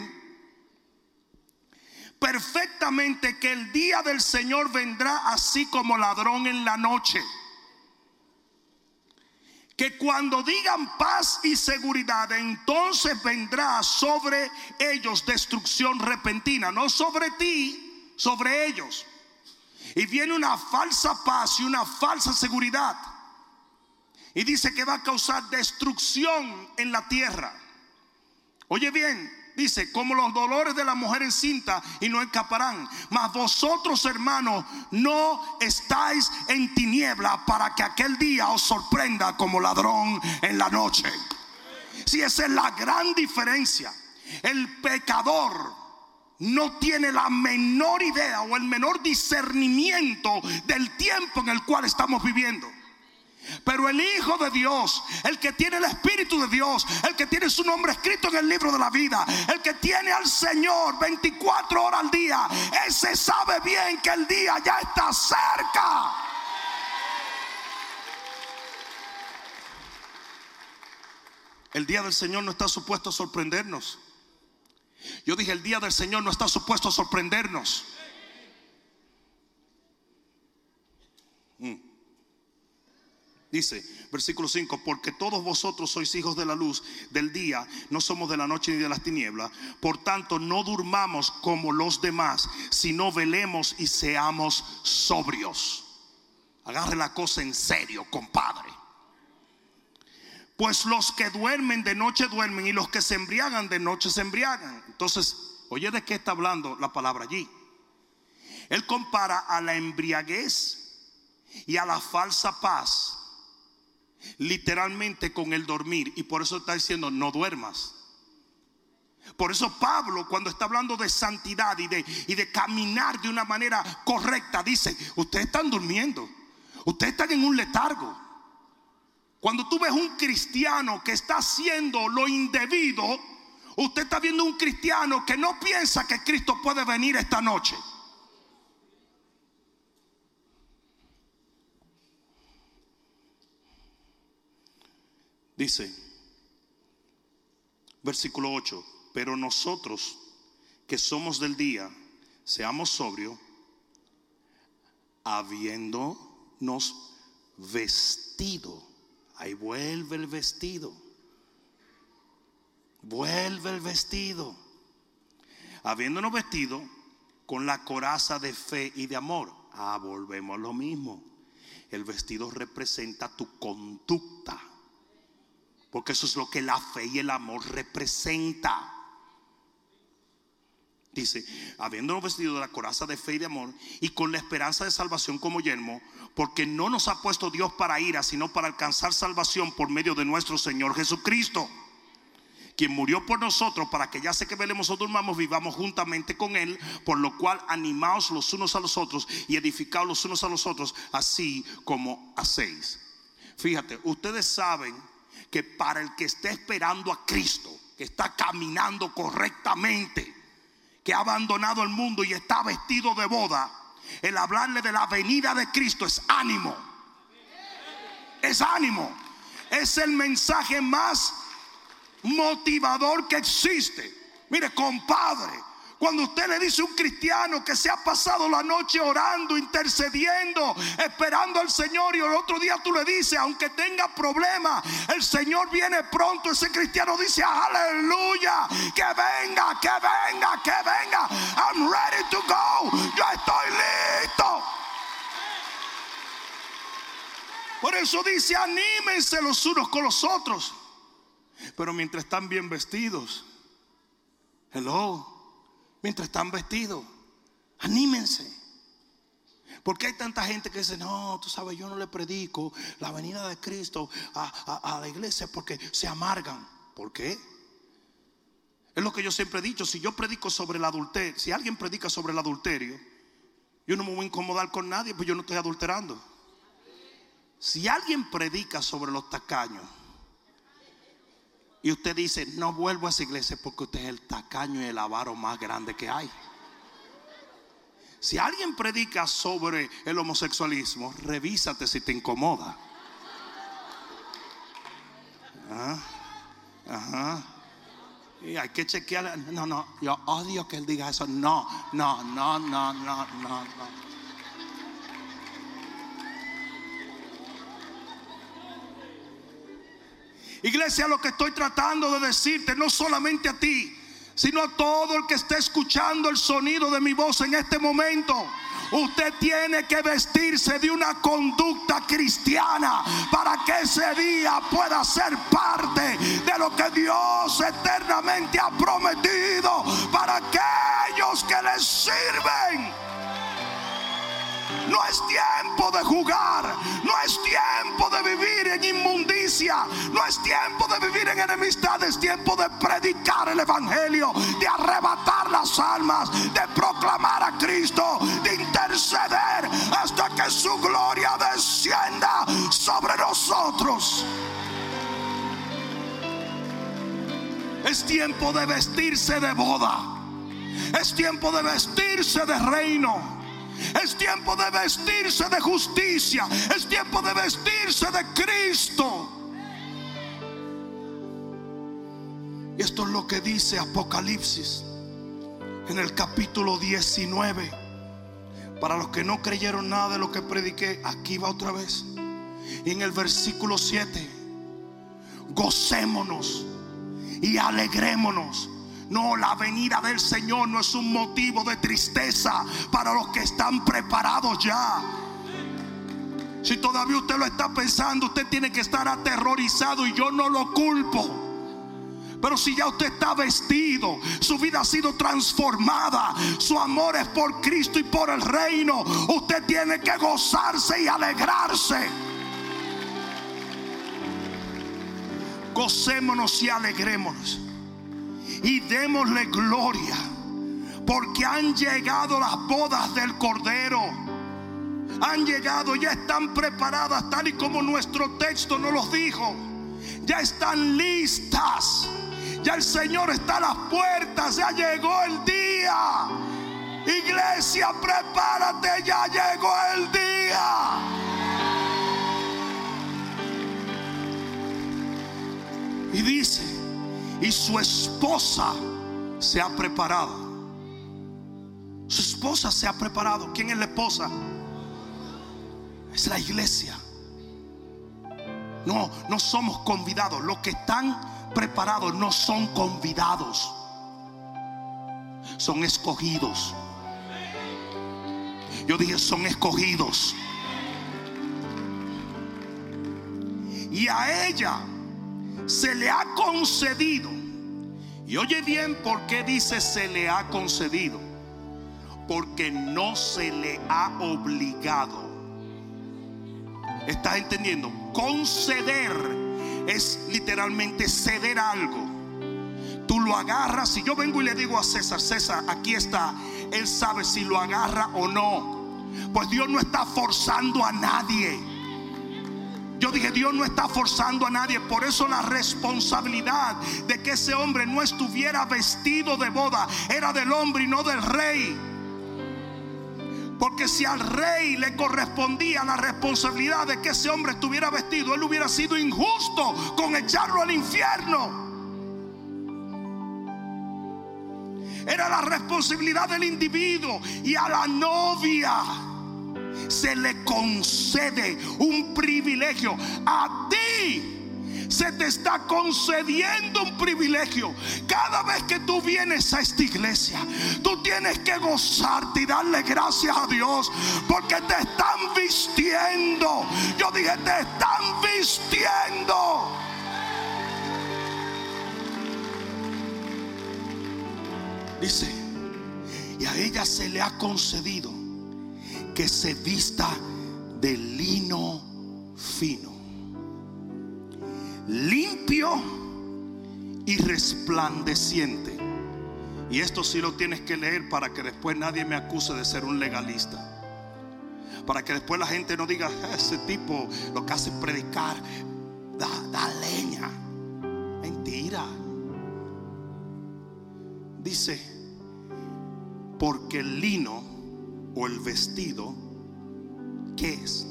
perfectamente que el día del Señor vendrá así como ladrón en la noche. Que cuando digan paz y seguridad, entonces vendrá sobre ellos destrucción repentina, no sobre ti, sobre ellos. Y viene una falsa paz y una falsa seguridad. Y dice que va a causar destrucción en la tierra. Oye bien, dice, como los dolores de la mujer encinta y no escaparán. Mas vosotros, hermanos, no estáis en tiniebla para que aquel día os sorprenda como ladrón en la noche. Si esa es la gran diferencia. El pecador no tiene la menor idea o el menor discernimiento del tiempo en el cual estamos viviendo. Pero el Hijo de Dios, el que tiene el Espíritu de Dios, el que tiene su nombre escrito en el libro de la vida, el que tiene al Señor 24 horas al día, ese sabe bien que el día ya está cerca. El día del Señor no está supuesto a sorprendernos. Yo dije, el día del Señor no está supuesto a sorprendernos. Dice, versículo 5, porque todos vosotros sois hijos de la luz del día, no somos de la noche ni de las tinieblas. Por tanto, no durmamos como los demás, sino velemos y seamos sobrios. Agarre la cosa en serio, compadre. Pues los que duermen de noche duermen y los que se embriagan de noche se embriagan. Entonces, oye de qué está hablando la palabra allí. Él compara a la embriaguez y a la falsa paz literalmente con el dormir. Y por eso está diciendo, no duermas. Por eso Pablo, cuando está hablando de santidad y de, y de caminar de una manera correcta, dice, ustedes están durmiendo, ustedes están en un letargo. Cuando tú ves un cristiano que está haciendo lo indebido, usted está viendo un cristiano que no piensa que Cristo puede venir esta noche. Dice, versículo 8, pero nosotros que somos del día, seamos sobrios, habiéndonos vestido. Ahí vuelve el vestido. Vuelve el vestido. Habiéndonos vestido con la coraza de fe y de amor. Ah, volvemos a lo mismo. El vestido representa tu conducta. Porque eso es lo que la fe y el amor representa. Dice, habiéndonos vestido de la coraza de fe y de amor y con la esperanza de salvación como yermo, porque no nos ha puesto Dios para ira, sino para alcanzar salvación por medio de nuestro Señor Jesucristo, quien murió por nosotros para que ya sé que velemos o durmamos, vivamos juntamente con Él, por lo cual animaos los unos a los otros y edificaos los unos a los otros, así como hacéis. Fíjate, ustedes saben que para el que esté esperando a Cristo, que está caminando correctamente, que ha abandonado el mundo y está vestido de boda, el hablarle de la venida de Cristo es ánimo. Es ánimo. Es el mensaje más motivador que existe. Mire, compadre, cuando usted le dice a un cristiano que se ha pasado la noche orando, intercediendo, esperando al Señor y el otro día tú le dices, aunque tenga problemas, el Señor viene pronto, ese cristiano dice, aleluya, que venga, que venga, que venga. I'm ready to go. Yo estoy listo. Por eso dice, anímense los unos con los otros. Pero mientras están bien vestidos, hello mientras están vestidos. Anímense. Porque hay tanta gente que dice, no, tú sabes, yo no le predico la venida de Cristo a, la iglesia porque se amargan. ¿Por qué? Es lo que yo siempre he dicho, si yo predico sobre el adulterio, si alguien predica sobre el adulterio, yo no me voy a incomodar con nadie, pues yo no estoy adulterando. Si alguien predica sobre los tacaños, y usted dice, no vuelvo a esa iglesia porque usted es el tacaño y el avaro más grande que hay. Si alguien predica sobre el homosexualismo, revísate si te incomoda. Ah, ajá. Y hay que chequear. No, no, yo odio que él diga eso. No, no, no, no, no, no, no. Iglesia, lo que estoy tratando de decirte, no solamente a ti, sino a todo el que esté escuchando el sonido de mi voz en este momento. Usted tiene que vestirse de una conducta cristiana para que ese día pueda ser parte de lo que Dios eternamente ha prometido para aquellos que le sirven. No es tiempo de jugar. No es tiempo de vivir en inmundicia. No es tiempo de vivir en enemistad. Es tiempo de predicar el Evangelio. De arrebatar las almas. De proclamar a Cristo. De interceder hasta que su gloria descienda sobre nosotros. Es tiempo de vestirse de boda. Es tiempo de vestirse de reino. Es tiempo de vestirse de justicia. Es tiempo de vestirse de Cristo. Y esto es lo que dice Apocalipsis en el capítulo 19. Para los que no creyeron nada de lo que prediqué, aquí va otra vez. En el versículo 7, gocémonos y alegrémonos no, la venida del Señor no es un motivo de tristeza para los que están preparados ya. Si todavía usted lo está pensando, usted tiene que estar aterrorizado y yo no lo culpo. Pero si ya usted está vestido, su vida ha sido transformada, su amor es por Cristo y por el reino, usted tiene que gozarse y alegrarse. Gocémonos y alegrémonos y démosle gloria. Porque han llegado las bodas del Cordero. Han llegado, ya están preparadas tal y como nuestro texto nos los dijo. Ya están listas. Ya el Señor está a las puertas. Ya llegó el día. Iglesia, prepárate. Ya llegó el día. Y dice, y su esposa se ha preparado. Su esposa se ha preparado. ¿Quién es la esposa? Es la iglesia. No, no somos convidados. Los que están preparados no son convidados. Son escogidos. Yo dije, son escogidos. Y a ella se le ha concedido. Y oye bien por qué dice se le ha concedido. Porque no se le ha obligado. ¿Estás entendiendo? Conceder es literalmente ceder algo. Tú lo agarras. Si yo vengo y le digo a César, César, aquí está. Él sabe si lo agarra o no. Pues Dios no está forzando a nadie. Yo dije, Dios no está forzando a nadie. Por eso la responsabilidad de que ese hombre no estuviera vestido de boda era del hombre y no del rey. Porque si al rey le correspondía la responsabilidad de que ese hombre estuviera vestido, él hubiera sido injusto con echarlo al infierno. Era la responsabilidad del individuo y a la novia se le concede un privilegio. A ti se te está concediendo un privilegio. Cada vez que tú vienes a esta iglesia, tú tienes que gozarte y darle gracias a Dios porque te están vistiendo. Yo dije, te están vistiendo. Dice, y a ella se le ha concedido que se vista de lino fino, limpio y resplandeciente. Y esto sí lo tienes que leer para que después nadie me acuse de ser un legalista. Para que después la gente no diga, ese tipo lo que hace es predicar, da, da leña. Mentira. Dice, porque el lino o el vestido, ¿qué es?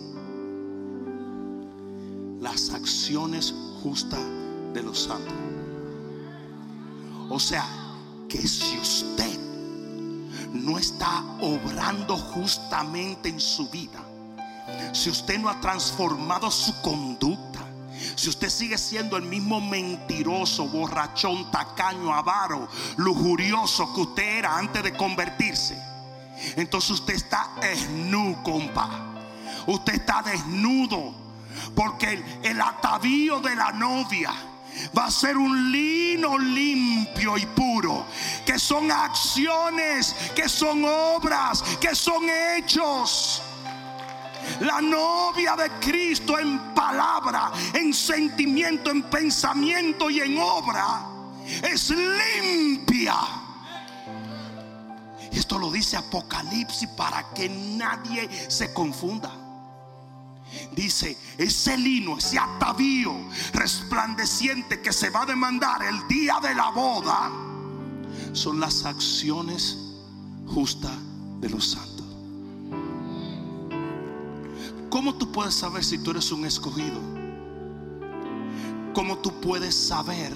Las acciones justas de los santos. O sea, que si usted no está obrando justamente en su vida, si usted no ha transformado su conducta, si usted sigue siendo el mismo mentiroso, borrachón, tacaño, avaro, lujurioso que usted era antes de convertirse, entonces usted está desnudo, compa. Usted está desnudo porque el, el atavío de la novia va a ser un lino limpio y puro, que son acciones, que son obras, que son hechos. La novia de Cristo en palabra, en sentimiento, en pensamiento y en obra es limpia. Esto lo dice Apocalipsis para que nadie se confunda. Dice, ese lino, ese atavío resplandeciente que se va a demandar el día de la boda, son las acciones justas de los santos. ¿Cómo tú puedes saber si tú eres un escogido? ¿Cómo tú puedes saber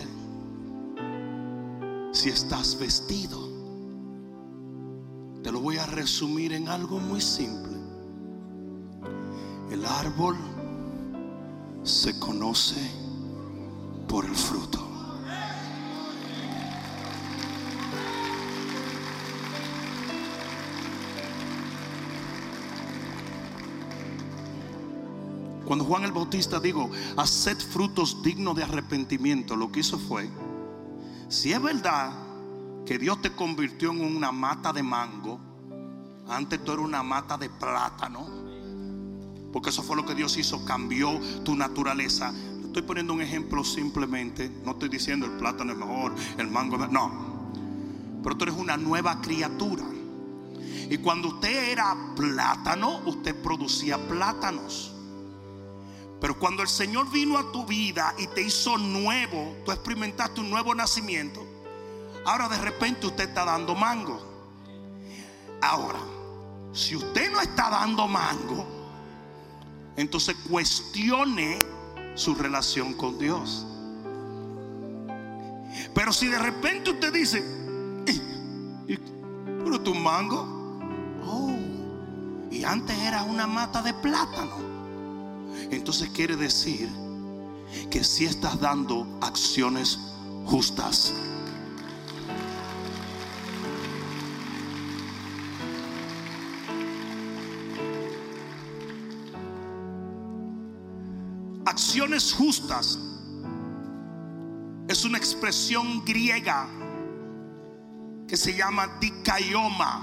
si estás vestido? Voy a resumir en algo muy simple. El árbol se conoce por el fruto. Cuando Juan el Bautista dijo, haced frutos dignos de arrepentimiento, lo que hizo fue, si es verdad que Dios te convirtió en una mata de mango, antes tú eras una mata de plátano, porque eso fue lo que Dios hizo, cambió tu naturaleza. Estoy poniendo un ejemplo simplemente, no estoy diciendo el plátano es mejor, el mango es mejor, no. Pero tú eres una nueva criatura. Y cuando usted era plátano, usted producía plátanos. Pero cuando el Señor vino a tu vida y te hizo nuevo, tú experimentaste un nuevo nacimiento. Ahora de repente usted está dando mango. Ahora, si usted no está dando mango, entonces cuestione su relación con Dios. Pero si de repente usted dice, pero tu mango, oh, y antes era una mata de plátano. Entonces quiere decir que si estás dando acciones justas. Justas es una expresión griega que se llama dikaioma,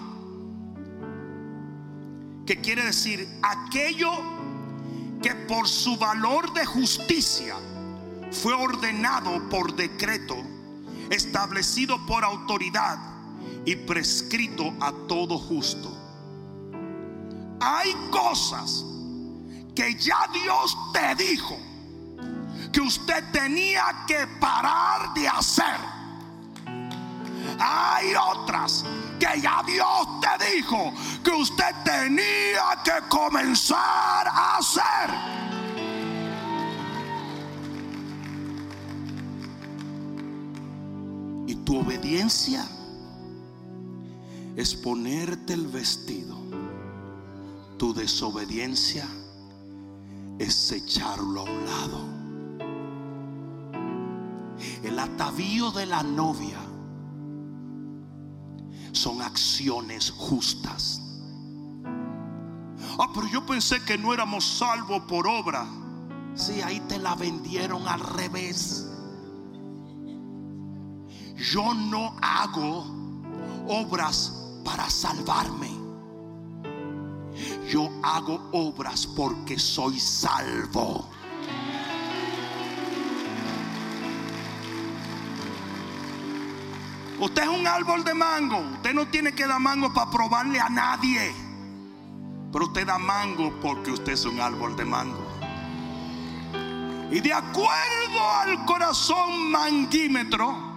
que quiere decir aquello que por su valor de justicia fue ordenado por decreto, establecido por autoridad y prescrito a todo justo. Hay cosas que ya Dios te dijo usted tenía que parar de hacer. Hay otras que ya Dios te dijo que usted tenía que comenzar a hacer. Y tu obediencia es ponerte el vestido. Tu desobediencia es echarlo a un lado. Atavío de la novia son acciones justas. Ah, pero yo pensé que no éramos salvos por obra. Si ahí te la vendieron al revés. Yo no hago obras para salvarme. Yo hago obras porque soy salvo. Usted es un árbol de mango. Usted no tiene que dar mango para probarle a nadie. Pero usted da mango porque usted es un árbol de mango. Y de acuerdo al corazón manguímetro,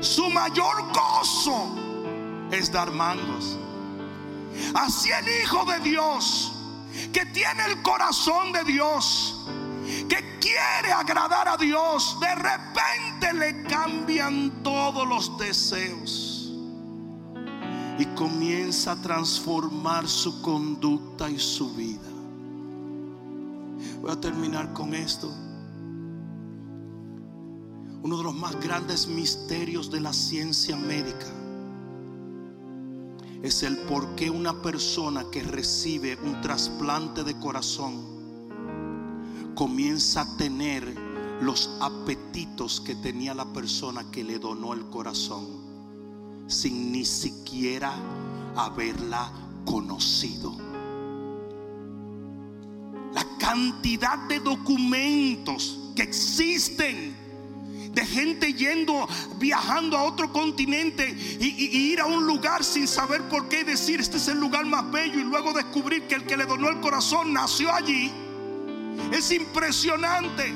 su mayor gozo es dar mangos. Así el Hijo de Dios, que tiene el corazón de Dios, que quiere agradar a Dios, de repente le cambian todos los deseos y comienza a transformar su conducta y su vida. Voy a terminar con esto. Uno de los más grandes misterios de la ciencia médica es el por qué una persona que recibe un trasplante de corazón comienza a tener los apetitos que tenía la persona que le donó el corazón sin ni siquiera haberla conocido. La cantidad de documentos que existen de gente yendo, viajando a otro continente y, ir a un lugar sin saber por qué decir este es el lugar más bello y luego descubrir que el que le donó el corazón nació allí. Es impresionante.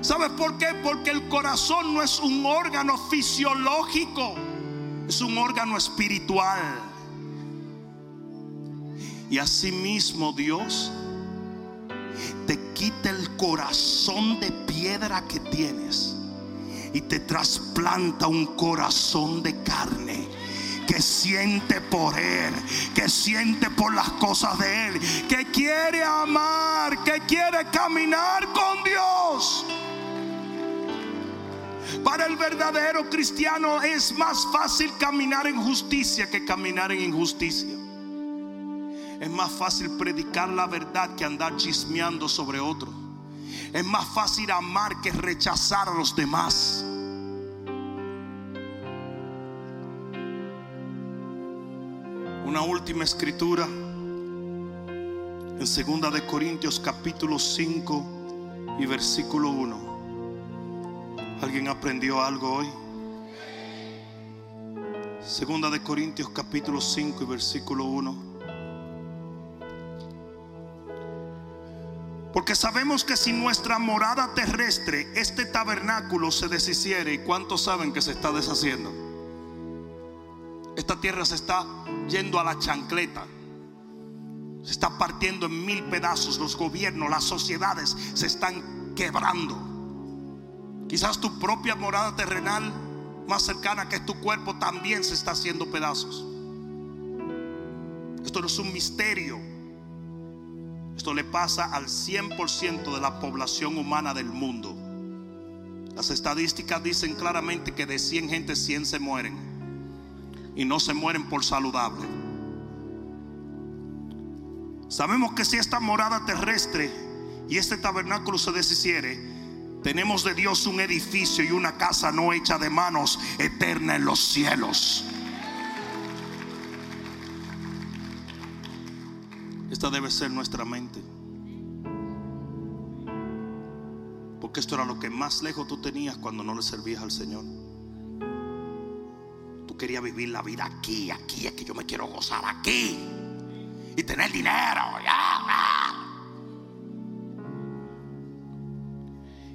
¿Sabes por qué? Porque el corazón no es un órgano fisiológico, es un órgano espiritual. Y asimismo Dios te quita el corazón de piedra que tienes y te trasplanta un corazón de carne que siente por Él, que siente por las cosas de Él, que quiere amar, que quiere caminar con Dios. Para el verdadero cristiano es más fácil caminar en justicia que caminar en injusticia. Es más fácil predicar la verdad que andar chismeando sobre otro. Es más fácil amar que rechazar a los demás. Una última escritura en segunda de Corintios capítulo 5 y versículo 1. ¿Alguien aprendió algo hoy? Segunda de Corintios capítulo 5 y versículo 1. Porque sabemos que si nuestra morada terrestre, este tabernáculo se deshiciere, ¿y cuántos saben que se está deshaciendo? Esta tierra se está yendo a la chancleta. Se está partiendo en mil pedazos. Los gobiernos, las sociedades se están quebrando. Quizás tu propia morada terrenal más cercana que es tu cuerpo también se está haciendo pedazos. Esto no es un misterio. Esto le pasa al 100% de la población humana del mundo. Las estadísticas dicen claramente que de 100 gente 100 se mueren. Y no se mueren por saludable. Sabemos que si esta morada terrestre y este tabernáculo se deshiciere, tenemos de Dios un edificio y una casa no hecha de manos eterna en los cielos. Esta debe ser nuestra mente. Porque esto era lo que más lejos tú tenías cuando no le servías al Señor. Tú querías vivir la vida aquí, aquí, es que yo me quiero gozar aquí. Y tener dinero.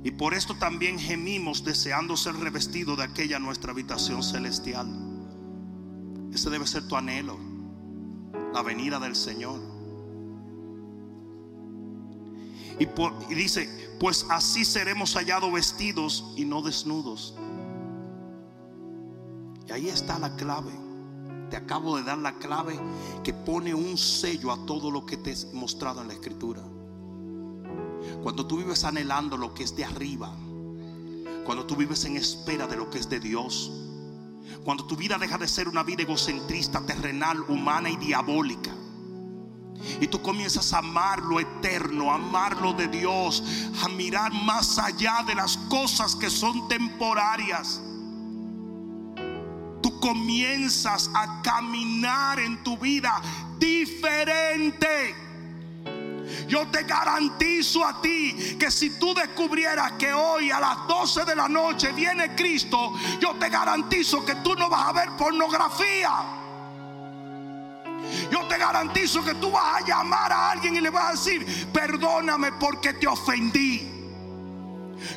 Y por esto también gemimos deseando ser revestidos de aquella nuestra habitación celestial. Ese debe ser tu anhelo, la venida del Señor. Y, dice, pues así seremos hallados vestidos y no desnudos. Ahí está la clave. Te acabo de dar la clave que pone un sello a todo lo que te he mostrado en la escritura. Cuando tú vives anhelando lo que es de arriba, cuando tú vives en espera de lo que es de Dios, cuando tu vida deja de ser una vida egocentrista, terrenal, humana y diabólica, y tú comienzas a amar lo eterno, a amar lo de Dios, a mirar más allá de las cosas que son temporarias. Comienzas a caminar en tu vida diferente. Yo te garantizo a ti que si tú descubrieras que hoy a las 12 de la noche viene Cristo, yo te garantizo que tú no vas a ver pornografía. Yo te garantizo que tú vas a llamar a alguien y le vas a decir, perdóname porque te ofendí.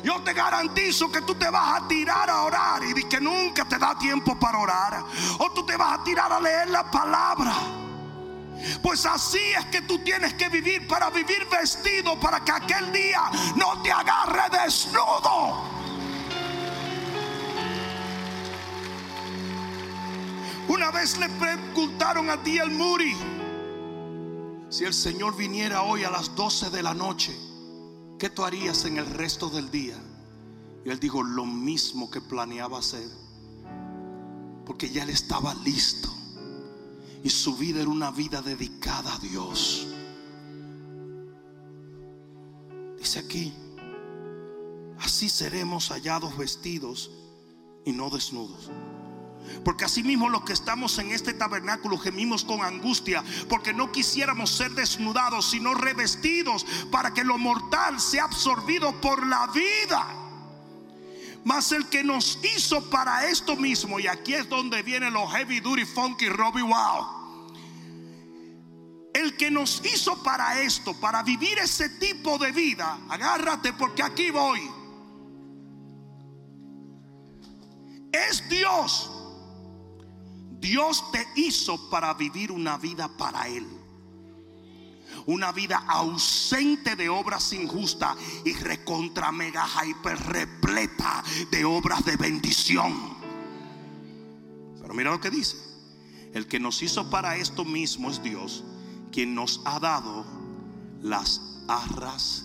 Yo te garantizo que tú te vas a tirar a orar y que nunca te da tiempo para orar. O tú te vas a tirar a leer la palabra. Pues así es que tú tienes que vivir para vivir vestido, para que aquel día no te agarre desnudo. Una vez le preguntaron a ti el Muri si el Señor viniera hoy a las 12 de la noche, ¿qué tú harías en el resto del día? Y él dijo lo mismo que planeaba hacer, porque ya él estaba listo y su vida era una vida dedicada a Dios. Dice aquí, así seremos hallados vestidos y no desnudos. Porque asimismo los que estamos en este tabernáculo gemimos con angustia, porque no quisiéramos ser desnudados, sino revestidos, para que lo mortal sea absorbido por la vida. Mas el que nos hizo para esto mismo, y aquí es donde viene los heavy duty funky Robbie Wow. El que nos hizo para esto, para vivir ese tipo de vida, agárrate porque aquí voy. Es Dios. Dios te hizo para vivir una vida para Él. Una vida ausente de obras injustas y recontra mega hyper repleta de obras de bendición. Pero mira lo que dice. El que nos hizo para esto mismo es Dios quien nos ha dado las arras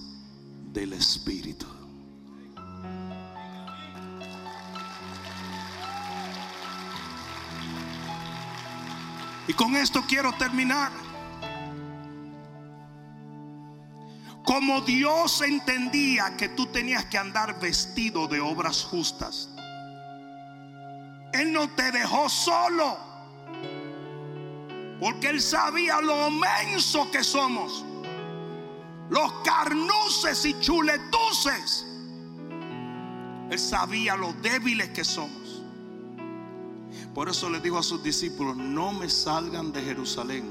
del Espíritu. Y con esto quiero terminar. Como Dios entendía que tú tenías que andar vestido de obras justas, Él no te dejó solo. Porque Él sabía lo menso que somos. Los carnuces y chuletuces. Él sabía lo débiles que somos. Por eso le dijo a sus discípulos, no me salgan de Jerusalén.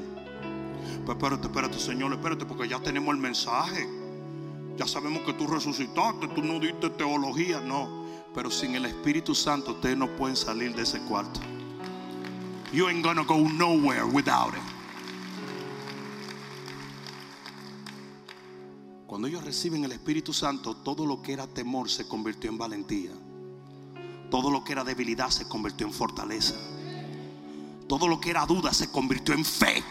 Pues espérate, espérate, Señor, espérate, porque ya tenemos el mensaje. Ya sabemos que tú resucitaste, tú no diste teología, no. Pero sin el Espíritu Santo ustedes no pueden salir de ese cuarto. You ain't gonna go nowhere without it. Cuando ellos reciben el Espíritu Santo, todo lo que era temor se convirtió en valentía. Todo lo que era debilidad se convirtió en fortaleza. Todo lo que era duda se convirtió en fe.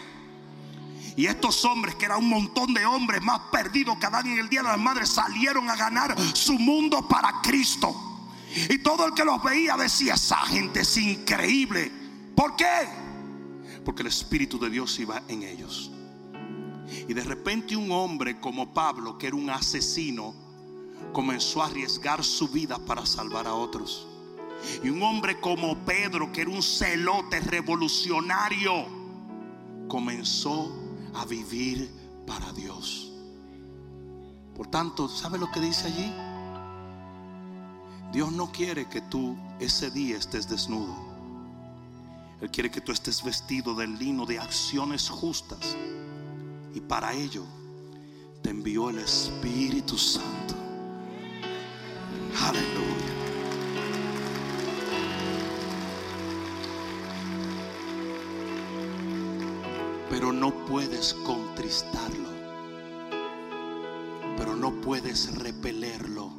Y estos hombres, que eran un montón de hombres más perdidos que Adán en el día de las madres, salieron a ganar su mundo para Cristo. Y todo el que los veía decía: Esa gente es increíble. ¿Por qué? Porque el Espíritu de Dios iba en ellos. Y de repente un hombre como Pablo, que era un asesino, comenzó a arriesgar su vida para salvar a otros. Y un hombre como Pedro, que era un celote revolucionario, comenzó a vivir para Dios. Por tanto, ¿sabe lo que dice allí? Dios no quiere que tú ese día estés desnudo. Él quiere que tú estés vestido del lino de acciones justas. Y para ello te envió el Espíritu Santo. Aleluya. Pero no puedes contristarlo. Pero no puedes repelerlo.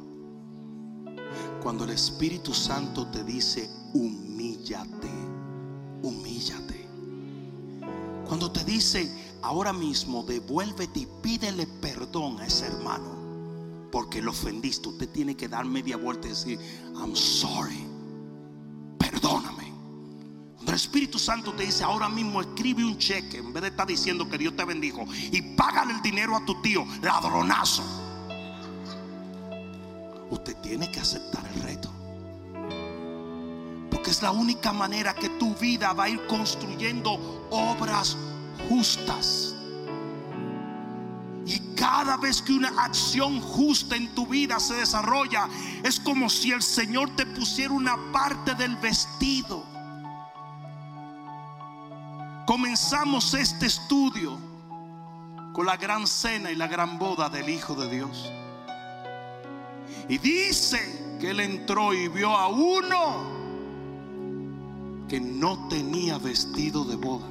Cuando el Espíritu Santo te dice, humíllate humíllate. Cuando te dice, ahora mismo devuélvete y pídele perdón a ese hermano, porque lo ofendiste, usted tiene que dar media vuelta y decir, I'm sorry. El Espíritu Santo te dice, ahora mismo escribe un cheque, en vez de estar diciendo que Dios te bendijo, y págale el dinero a tu tío, ladronazo. Usted tiene que aceptar el reto es la única manera que tu vida va a ir construyendo obras justas. Y cada vez que una acción justa en tu vida se desarrolla, es como si el Señor te pusiera una parte del vestido. Comenzamos este estudio con la gran cena y la gran boda del Hijo de Dios. Y dice que él entró y vio a uno que no tenía vestido de boda.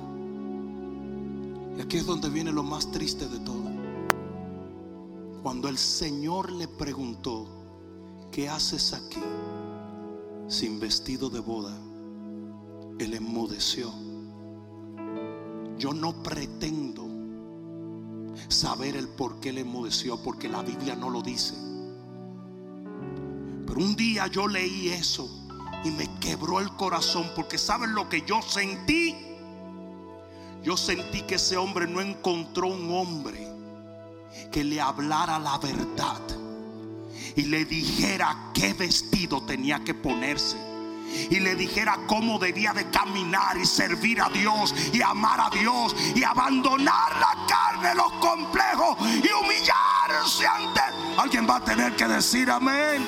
Y aquí es donde viene lo más triste de todo. Cuando el Señor le preguntó, ¿qué haces aquí sin vestido de boda? Él enmudeció. Yo no pretendo saber el por qué le enmudeció, porque la Biblia no lo dice. Pero un día yo leí eso y me quebró el corazón, porque ¿saben lo que yo sentí? Yo sentí que ese hombre no encontró un hombre que le hablara la verdad y le dijera qué vestido tenía que ponerse y le dijera cómo debía de caminar y servir a Dios y amar a Dios y abandonar la carne, los complejos y humillarse ante Alguien va a tener que decir amén.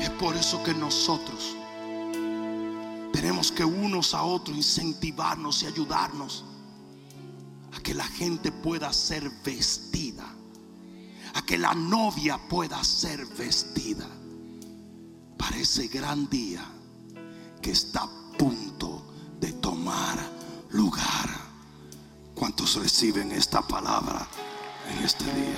Es por eso que nosotros tenemos que unos a otros incentivarnos y ayudarnos a que la gente pueda ser vestida, a que la novia pueda ser vestida para ese gran día que está a punto de tomar lugar. ¿Cuántos reciben esta palabra en este día?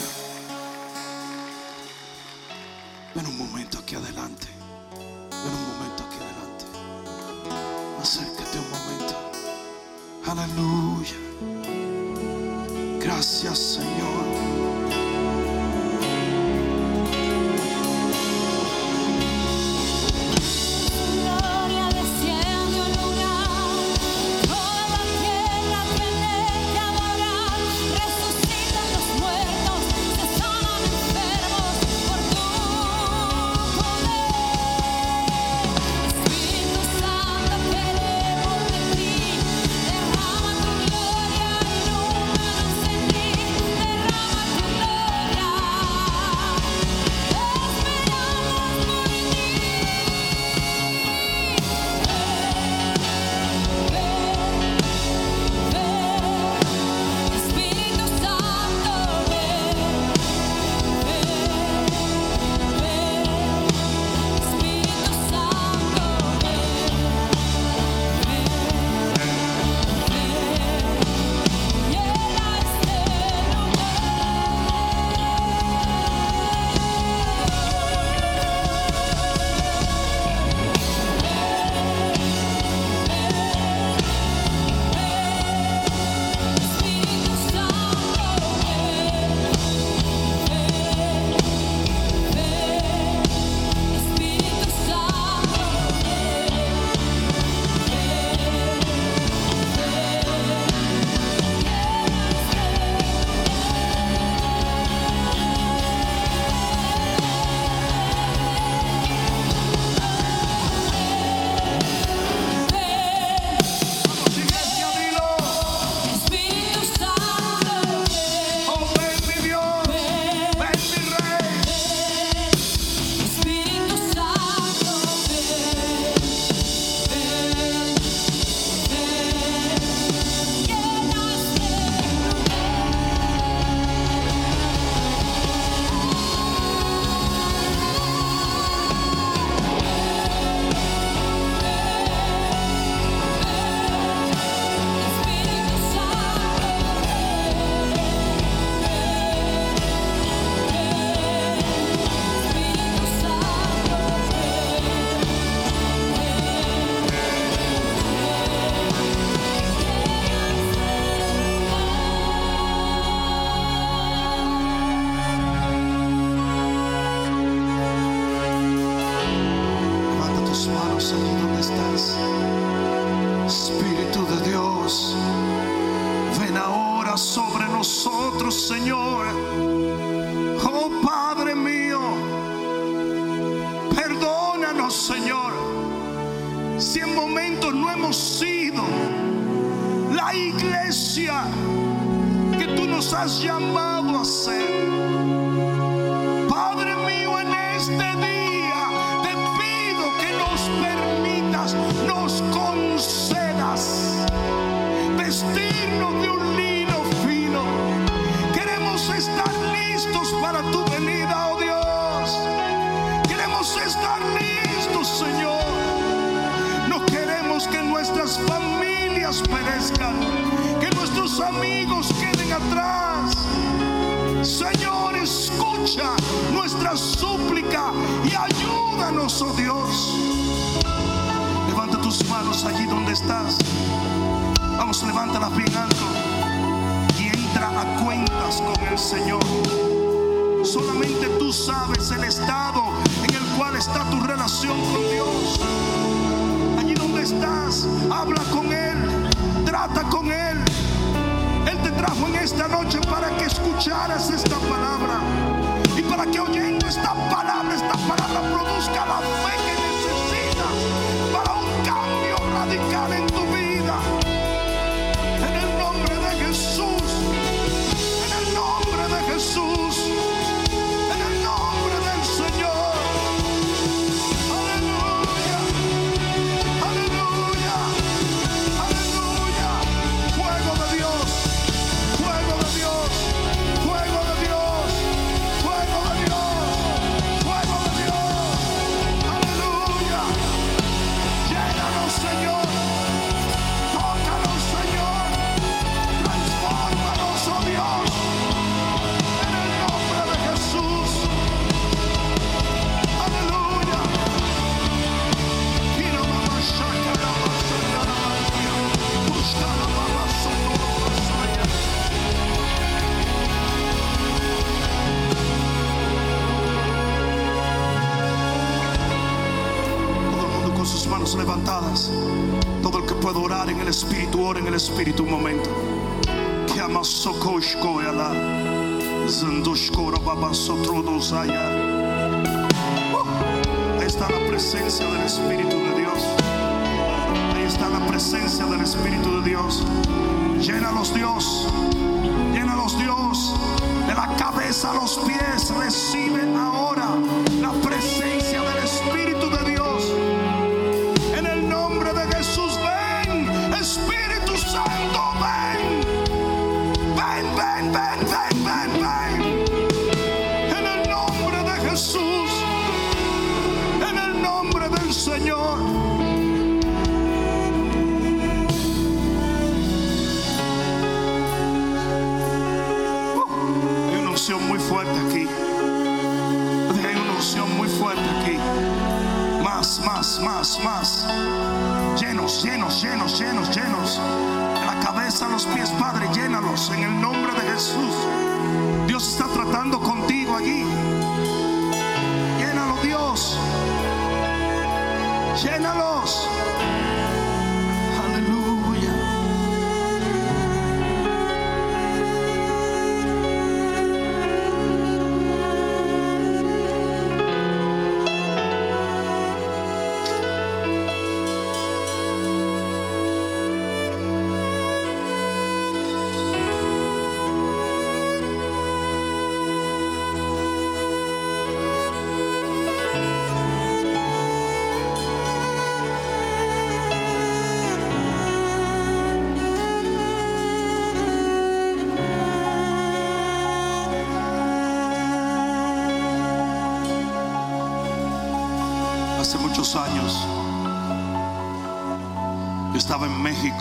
Ven un momento aquí adelante. Ven un momento aquí adelante. Acércate un momento. Aleluya. Gracias Señor. Señor. Solamente tú sabes el estado en el cual está tu relación con Dios. Allí donde estás, habla con Él, trata con Él. Él te trajo en esta noche para que escucharas esta palabra y para que oyendo esta palabra, esta palabra produzca la fe que necesitas para un cambio radical en el Espíritu, ora en el Espíritu un momento. Babasotrodosaya. Uh, Ahí está la presencia del Espíritu de Dios. Ahí está la presencia del Espíritu de Dios. Llénalos Dios. Llénalos Dios. De la cabeza a los pies. Recibe ahora la presencia más. Llenos, llenos, llenos, llenos, llenos. De la cabeza a los pies, Padre, llénalos en el nombre de Jesús. Dios está tratando contigo allí.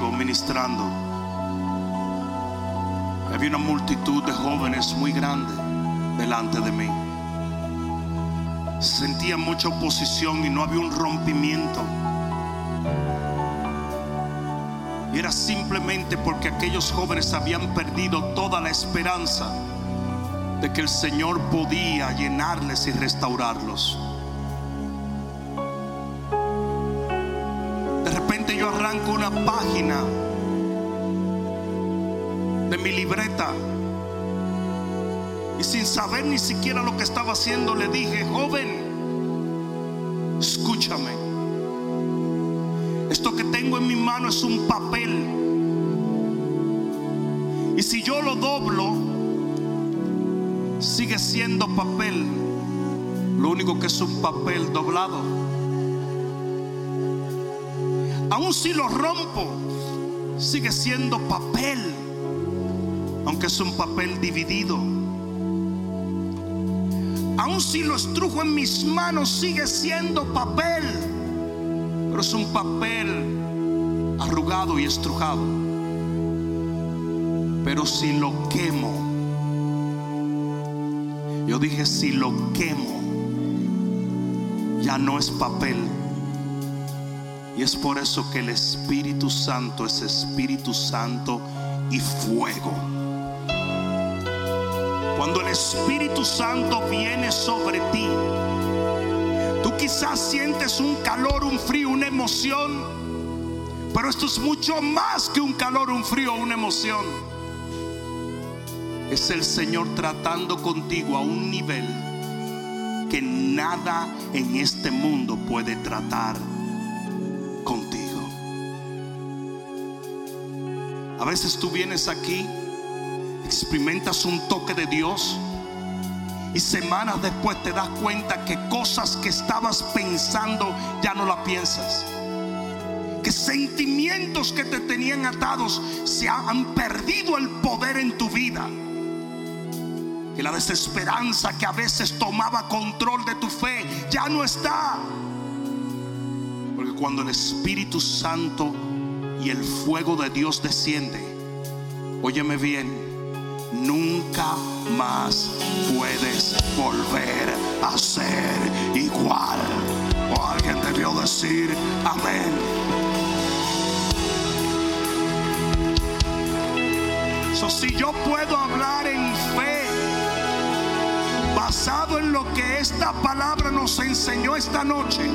Ministrando. Había una multitud de jóvenes muy grande delante de mí. Sentía mucha oposición y no había un rompimiento. Y era simplemente porque aquellos jóvenes habían perdido toda la esperanza de que el Señor podía llenarles y restaurarlos. Arranco una página de mi libreta y sin saber ni siquiera lo que estaba haciendo le dije, joven, escúchame. Esto que tengo en mi mano es un papel. Y si yo lo doblo, sigue siendo papel. Lo único que es un papel doblado. Aun si lo rompo, sigue siendo papel. Aunque es un papel dividido. Aun si lo estrujo en mis manos, sigue siendo papel. Pero es un papel arrugado y estrujado. Pero si lo quemo, yo dije, si lo quemo, ya no es papel. Y es por eso que el Espíritu Santo es Espíritu Santo y fuego. Cuando el Espíritu Santo viene sobre ti, tú quizás sientes un calor, un frío, una emoción, pero esto es mucho más que un calor, un frío, una emoción. Es el Señor tratando contigo a un nivel que nada en este mundo puede tratar A veces tú vienes aquí, experimentas un toque de Dios y semanas después te das cuenta que cosas que estabas pensando ya no las piensas. Que sentimientos que te tenían atados se han perdido el poder en tu vida. Que la desesperanza que a veces tomaba control de tu fe ya no está. Porque cuando el Espíritu Santo y el fuego de Dios desciende, óyeme bien, nunca más puedes volver a ser igual. O alguien debió decir amén. So, si yo puedo hablar en fe, basado en lo que esta palabra nos enseñó esta noche,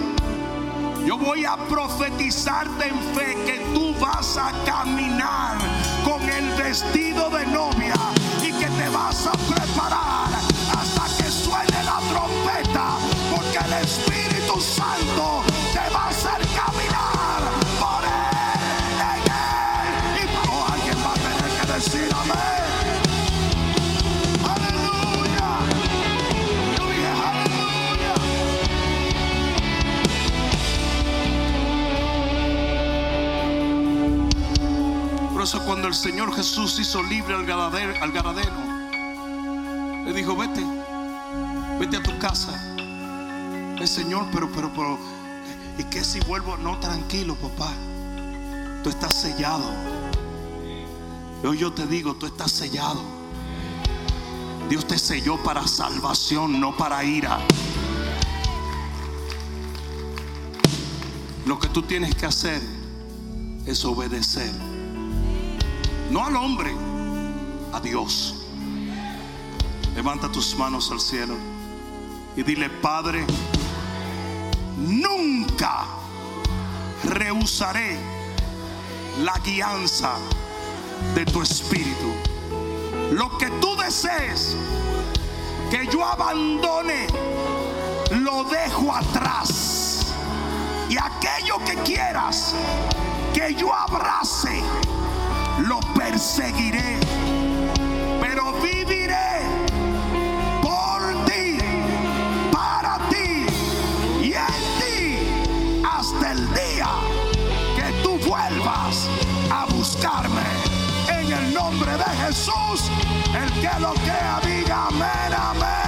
yo voy a profetizarte en fe que tú vas a caminar con el vestido de novia y que te vas a preparar hasta que suene la trompeta, porque el Espíritu Santo te va a hacer caminar por él, en él. Y alguien va a tener que decir amén. Eso cuando el Señor Jesús hizo libre al ganadero, al ganadero, le dijo, vete, vete a tu casa. El Señor, pero, pero, pero, ¿y qué si vuelvo? No, tranquilo, papá. Tú estás sellado. Hoy yo te digo, tú estás sellado. Dios te selló para salvación, no para ira. Lo que tú tienes que hacer es obedecer. No al hombre, a Dios. Levanta tus manos al cielo y dile, Padre, nunca rehusaré la guianza de tu espíritu. Lo que tú desees que yo abandone, lo dejo atrás. Y aquello que quieras que yo abrace, lo perseguiré. Pero viviré por ti, para ti y en ti hasta el día que tú vuelvas a buscarme. En el nombre de Jesús, el que lo crea diga amén, amén.